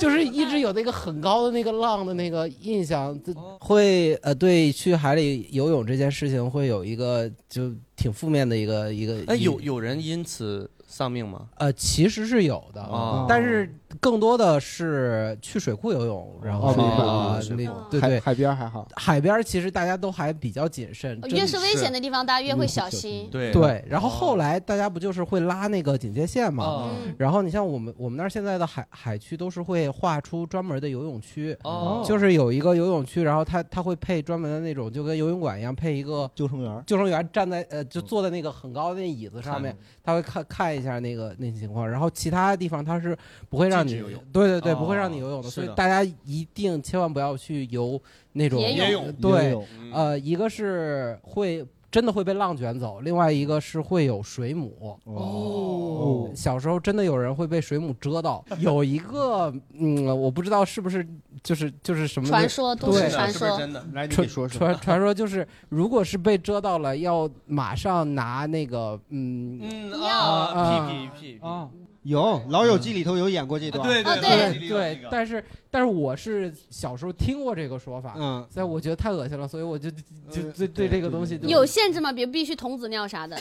就是一直有那个很高的那个浪的那个印象，就会呃对去海里游泳这件事情会有一个就挺负面的一个一个。哎，有有人因此丧命吗？呃，其实是有的，哦但是更多的是去水库游泳，然后那对对，海海边还好，海边其实大家都还比较谨慎，越是危险的地方，大家越会小心。对。对，然后后来大家不就是会拉那个警戒线嘛？哦。然后你像我们我们那儿现在的海海区都是会划出专门的游泳区，哦。就是有一个游泳区，然后它它会配专门的那种，就跟游泳馆一样，配一个救生员，救生员站在呃就坐在那个很高的那椅子上面，他会看看一下那个那情况，然后其他地方他是不会让你游泳对对对，哦不会让你游泳的，所以大家一定千万不要去游那种野泳对，呃，一个是会。真的会被浪卷走，另外一个是会有水母哦小时候真的有人会被水母蛰到，有一个嗯，我不知道是不是就是就是什么传说都市对传说真的来你传说说传传说就是，如果是被蛰到了，要马上拿那个嗯嗯啊屁屁屁啊。有《老友记》里头有演过这段，对对对对，但是但是我是小时候听过这个说法，嗯，所以我觉得太恶心了，所以我就就对对这个东西有限制吗？比如必须童子尿啥的？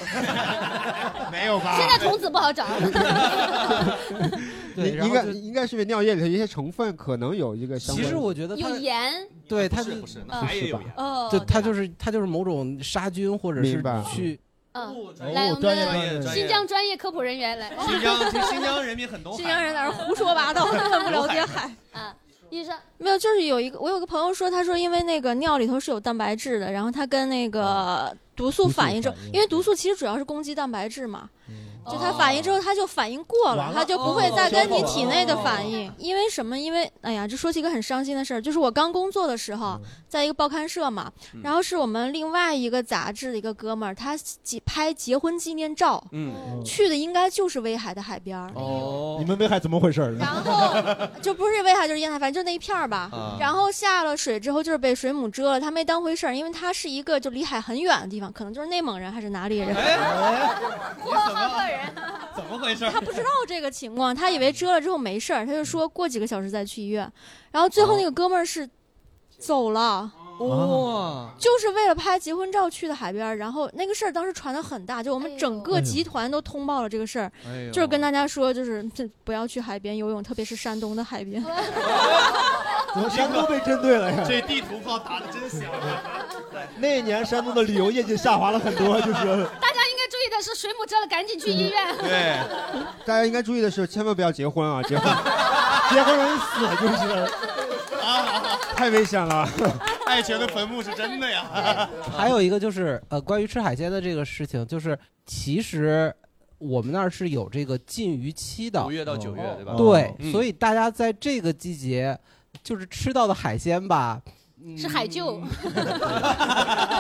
没有吧现在童子不好找。对应应该就应该是因为尿液里头一些成分可能有一个相关。其实我觉得它有盐。对它不是不是，嗯海也有盐。哦，就它就是它就是某种杀菌或者是去嗯，来，我专业们专业专业新疆专业科普人员来。新疆 新疆人民很懂海。新疆人在那儿胡说八道，不了解海。啊，医生没有，就是有一个，我有个朋友说，他说因为那个尿里头是有蛋白质的，然后他跟那个毒素反应之后，因为毒素其实主要是攻击蛋白质嘛，就它反应之后，它就反应过了，完了它就不会再跟你体内的哦反应。因为什么？因为哎呀，这说起一个很伤心的事儿，就是我刚工作的时候，在一个报刊社嘛，然后是我们另外一个杂志的一个哥们儿，他结拍结婚纪念照，嗯去的应该就是威海的海边儿。哦，你们威海怎么回事儿？然后就不是威海就是烟台，反正就那一片儿吧。啊然后下了水之后就是被水母蛰了，他没当回事儿，因为他是一个就离海很远的地方，可能就是内蒙人还是哪里人。呼和浩特人。怎么回事？他不知道这个情况，他以为遮了之后没事儿，他就说过几个小时再去医院。然后最后那个哥们儿是走了。哇，就是为了拍结婚照去的海边，然后那个事儿当时传的很大，就我们整个集团都通报了这个事儿，哎就是跟大家说，就是这不要去海边游泳，特别是山东的海边。怎 么山东被针对了呀？这地图炮打的真响。那一年山东的旅游业绩下滑了很多，就是大家注意的是，水母蛰了赶紧去医院。对，大家应该注意的是，千万不要结婚啊！结婚，结婚容易死，就是啊 太危险了。爱情的坟墓是真的呀。还有一个就是呃，关于吃海鲜的这个事情，就是其实我们那儿是有这个禁渔期的，五月到九月对吧对，嗯所以大家在这个季节就是吃到的海鲜吧。是海舅。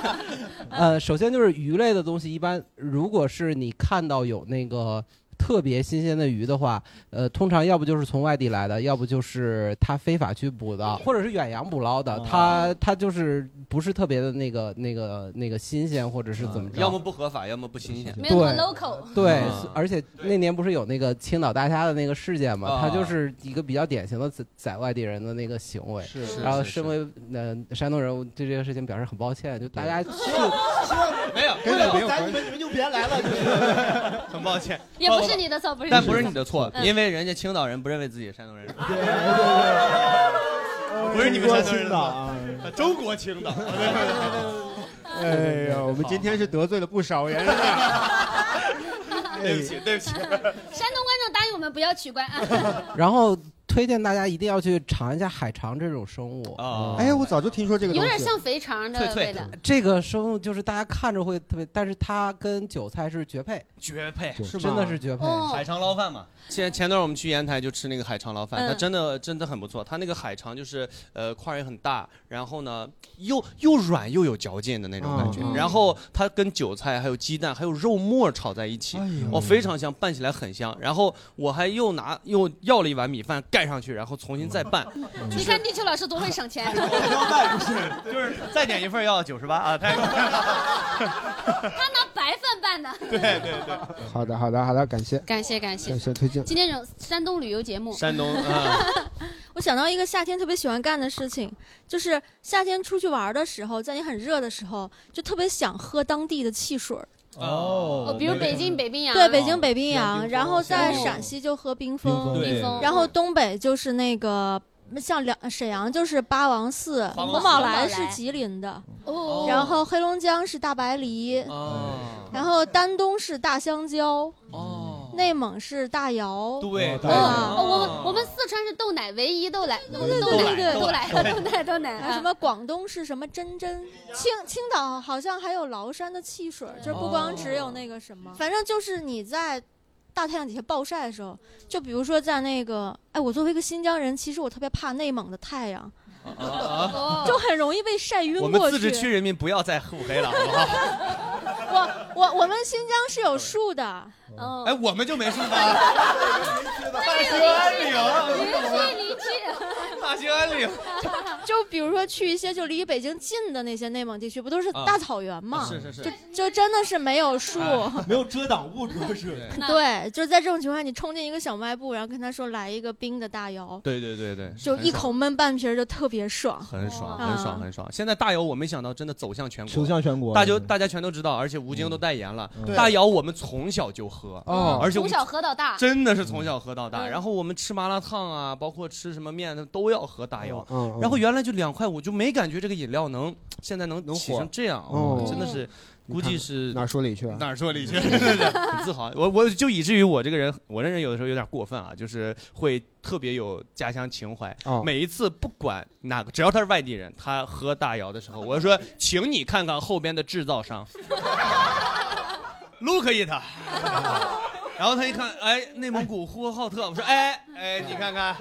呃，首先就是鱼类的东西，一般如果是你看到有那个特别新鲜的鱼的话，呃，通常要不就是从外地来的，要不就是他非法去捕的，或者是远洋捕捞的，他他就是不是特别的那个那个那个新鲜，或者是怎么着，要么不合法，要么不新鲜。没有那么 local。对啊，而且那年不是有那个青岛大虾的那个事件嘛，啊。他就是一个比较典型的宰宰外地人的那个行为。是是然后身为呃山东人，我对这个事情表示很抱歉，就大家希望 没有，没有。咱你们你们就别来了，就是。很抱歉，也不是你的错，不是你的错。但不是你的错，嗯因为人家青岛人不认为自己是山东人，对对对，不是你们山东人中 国青岛。哎呀，我们今天是得罪了不少人 对不起，对不起。山东观众答应我们不要取关啊。然后推荐大家一定要去尝一下海肠这种生物啊哎，我早就听说这个东西，有点像肥肠的味道。这个生物就是大家看着会特别，但是它跟韭菜是绝配，绝配是真的是绝配。哦海肠捞饭嘛。前前段我们去烟台就吃那个海肠捞饭，嗯它真的真的很不错。它那个海肠就是呃块儿也很大，然后呢又又软又有嚼劲的那种感觉。嗯然后它跟韭菜还有鸡蛋还有肉末炒在一起，哦非常香，拌起来很香。然后我还又拿又要了一碗米饭盖上去，然后重新再拌。你看地球老师多会省钱。不是就是再点一份要九十八啊，太他拿白饭拌的。对对对。好的，好的，好的，感谢，感谢感谢感谢推荐。今天有山东旅游节目。山东啊，我想到一个夏天特别喜欢干的事情，就是夏天出去玩的时候，在你很热的时候，就特别想喝当地的汽水儿。哦，比如北京北冰洋，对，北京北冰哦洋，然后在哦陕西就喝冰冰峰，冰峰。然后东北就是那个。像两沈阳就是八王寺，红宝来。是吉林的，哦。然后黑龙江是大白梨，哦。然后丹东是大香蕉，哦，内蒙是大窑，对哦，哦我们我们四川是豆奶，唯一豆奶，豆奶，豆奶，豆奶，豆奶，豆奶，什么广东是什么真真，青青岛好像还有崂山的汽水，就是不光只有那个什么，反正就是你在大太阳底下暴晒的时候，就比如说在那个，哎，我作为一个新疆人，其实我特别怕内蒙的太阳，啊 就很容易被晒晕过去。我们自治区人民不要再腹黑了，好不好？我我我们新疆是有树的，哦，哎，我们就没树吗？大兴安岭离去离去，大兴安岭，就比如说去一些就离北京近的那些内蒙地区，不都是大草原吗？是是是。就就真的是没有树，没有遮挡物，主要是。对，就是在这种情况下，你冲进一个小卖部，然后跟他说来一个冰的大窑，对对对对，就一口闷半瓶就特别爽，很爽，啊。很爽，很爽。现在大窑我没想到真的走向全国，走向全国大家大家全都知道，而且吴京都代言了。大窑我们从小就喝，哦而且我从小喝到大，真的是从小喝到大。嗯然后我们吃麻辣烫啊，包括吃什么面都要喝大窑嗯嗯。然后原来就两块五，就没感觉这个饮料能现在能能起火成这样，哦真的是。估计是哪儿说理去了？哪儿说理去，真的是很自豪。我我就以至于我这个人，我这人有的时候有点过分啊，就是会特别有家乡情怀。哦每一次不管哪个，只要他是外地人，他喝大窑的时候，我就说，请你看看后边的制造商 ，look it。然后他一看，哎，内蒙古呼和浩特，我说，哎哎，你看看，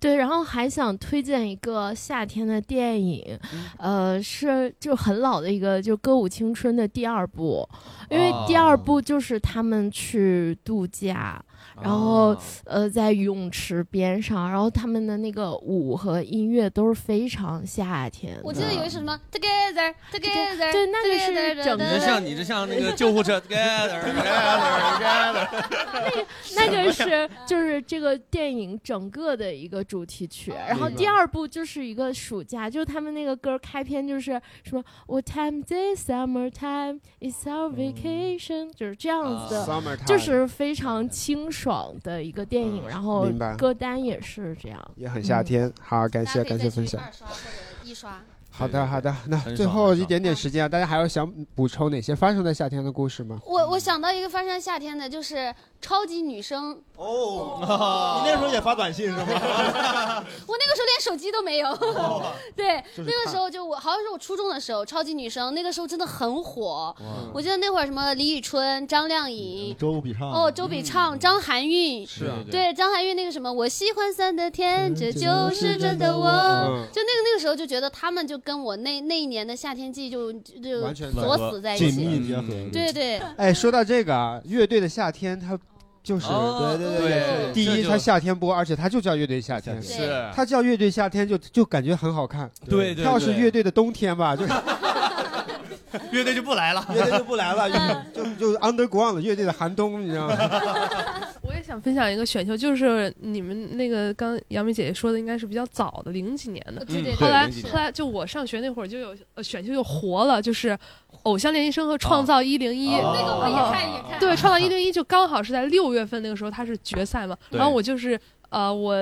对，然后还想推荐一个夏天的电影，呃，是就很老的一个，就《歌舞青春》的第二部，因为第二部就是他们去度假，然后呃在泳池边上，然后他们的那个舞和音乐都是非常夏天。我记得有一首什么 Together Together，对那个是整个像你这像那个救护车 together together together，那个是 就是这个电影整个的一个主题曲，然后第二部就是一个暑假，就是他们那个歌开篇就是什么 What time this summer time? It's our vacation，、就是这样子的，啊就是非常清爽的一个电影，然后歌单也是这样，也很夏天。好，感谢感谢分享。刷或者一刷。好的好的，那最后一点点时间啊，大家还有想补充哪些发生在夏天的故事吗？我我想到一个发生在夏天的，就是超级女生。哦，你那时候也发短信是吗？我那个时候连手机都没有。对，那个时候就我好像是我初中的时候，超级女生那个时候真的很火。我记得那会儿什么李宇春、张靓颖。周笔畅。哦，周笔畅、张含韵，是啊。对张含韵那个什么，我喜欢酸的甜，这就是真的我。嗯就那个那个时候就觉得他们就跟我那那一年的夏天记就就锁死在一紧起，密结合。对对，哎，说到这个啊，乐队的夏天，它就是、哦对对对第一，它夏天播，而且它就叫乐队夏天，是它叫乐队夏天就就感觉很好看。对对它要是乐队的冬天吧，就是 乐队就不来了，乐队就不来了，就就就 underground 乐队的寒冬，你知道吗？我也想分享一个选秀，就是你们那个刚杨梅姐姐说的，应该是比较早的零几年的。对对对后来后来就我上学那会儿就有呃选秀就活了，就是《偶像练习生》和《创造一零一》。那个我也看也看。对，《创造一零一》就刚好是在六月份那个时候，它是决赛嘛。对然后我就是呃我。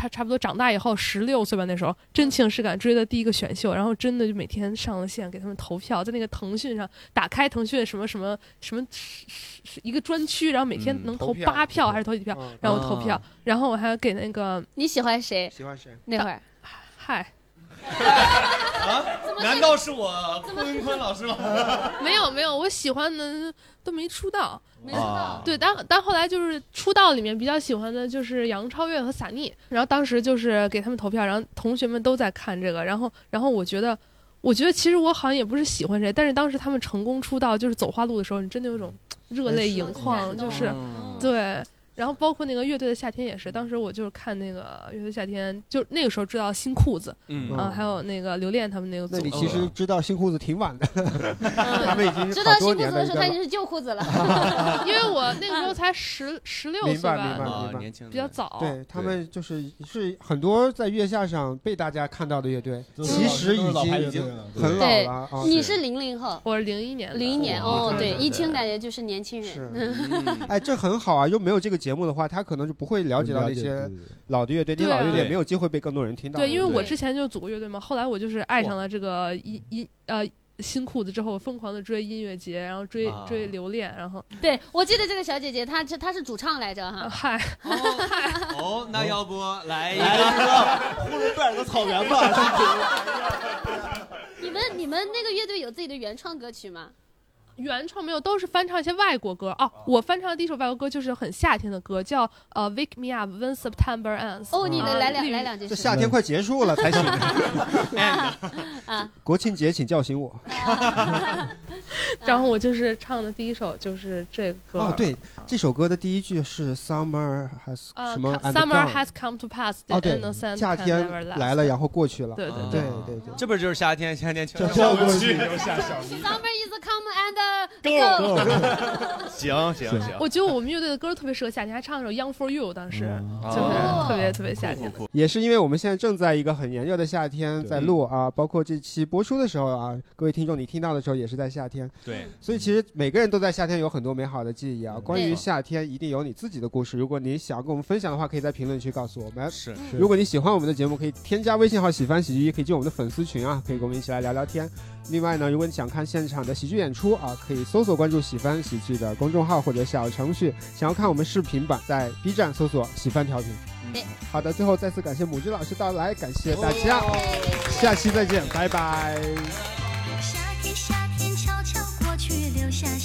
他差不多长大以后，十六岁吧，那时候真情实感追的第一个选秀，然后真的就每天上了线给他们投票，在那个腾讯上打开腾讯什么什么什么是是一个专区，然后每天嗯能投八票还是投几票，让我投票啊，然后我还给那个你喜欢谁？喜欢谁？那会儿，嗨，啊？难道是我坤坤老师吗？没有没有，我喜欢的都没出道，没出道。对，但但后来就是出道里面比较喜欢的就是杨超越和撒尼，然后当时就是给他们投票，然后同学们都在看这个，然后然后我觉得，我觉得其实我好像也不是喜欢谁，但是当时他们成功出道就是走花路的时候，你真的有种热泪盈眶，就是嗯对。然后包括那个乐队的夏天也是，当时我就是看那个乐队夏天，就那个时候知道新裤子，嗯啊，还有那个刘恋他们那个组那你。其实知道新裤子挺晚的，他们已经知道新裤子的时候，他已经是旧裤子了。因为我那个时候才十十六岁吧，年轻比较早。对他们就是是很多在月下上被大家看到的乐队，其实已经已经很老对了啊。，你是零零后，我是零一年的，零一年哦，对，一听感觉就是年轻是人。哎，这很好啊！又没有这个节目的话，他可能就不会了解到那些老的乐队，那些对啊老乐队对没有机会被更多人听到。对，因为我之前就组过乐队嘛，后来我就是爱上了这个音音呃新裤子之后，疯狂的追音乐节，然后追、啊追留恋，然后对，我记得这个小姐姐，她是她是主唱来着哈。嗨，哦，那要不来一？个呼伦贝尔的草原吧，你们你们那个乐队有自己的原创歌曲吗？原创没有，都是翻唱一些外国歌哦。我翻唱的第一首外国歌就是很夏天的歌，叫呃《Wake Me Up When September Ends》。哦，你啊来来两绿来两句。这夏天快结束了才行，啊，国庆节请叫醒我。然后我就是唱的第一首就是这个歌。哦，对，这首歌的第一句是 Summer has 呃什么 and，Summer has come to pass, the 哦，对夏天来了，然后过去了。对对对对对对。这不就是夏天？夏天就要过去 Summer is come and go。行行行，我觉得我们乐队的歌特别适合夏天，还唱了首《Young for You》，当时 就是哦特别特别夏天。也是因为我们现在正在一个很炎热的夏天在录嗯啊，包括这期播出的时候啊，各位听众你听到的时候也是在夏天。对，所以其实每个人都在夏天有很多美好的记忆啊。关于夏天，一定有你自己的故事。如果你想跟我们分享的话，可以在评论区告诉我们。是如果你喜欢我们的节目，可以添加微信号“喜欢喜剧一”，可以进我们的粉丝群啊，可以跟我们一起来聊聊天。另外呢，如果你想看现场的喜剧演出啊，可以搜索关注喜番喜剧的公众号或者小程序，想要看我们视频版，在 b 站搜索喜番调频。嗯。好的，最后再次感谢母鸡老师到来，感谢大家。下期再见，拜拜。夏天夏天悄悄过去，留下。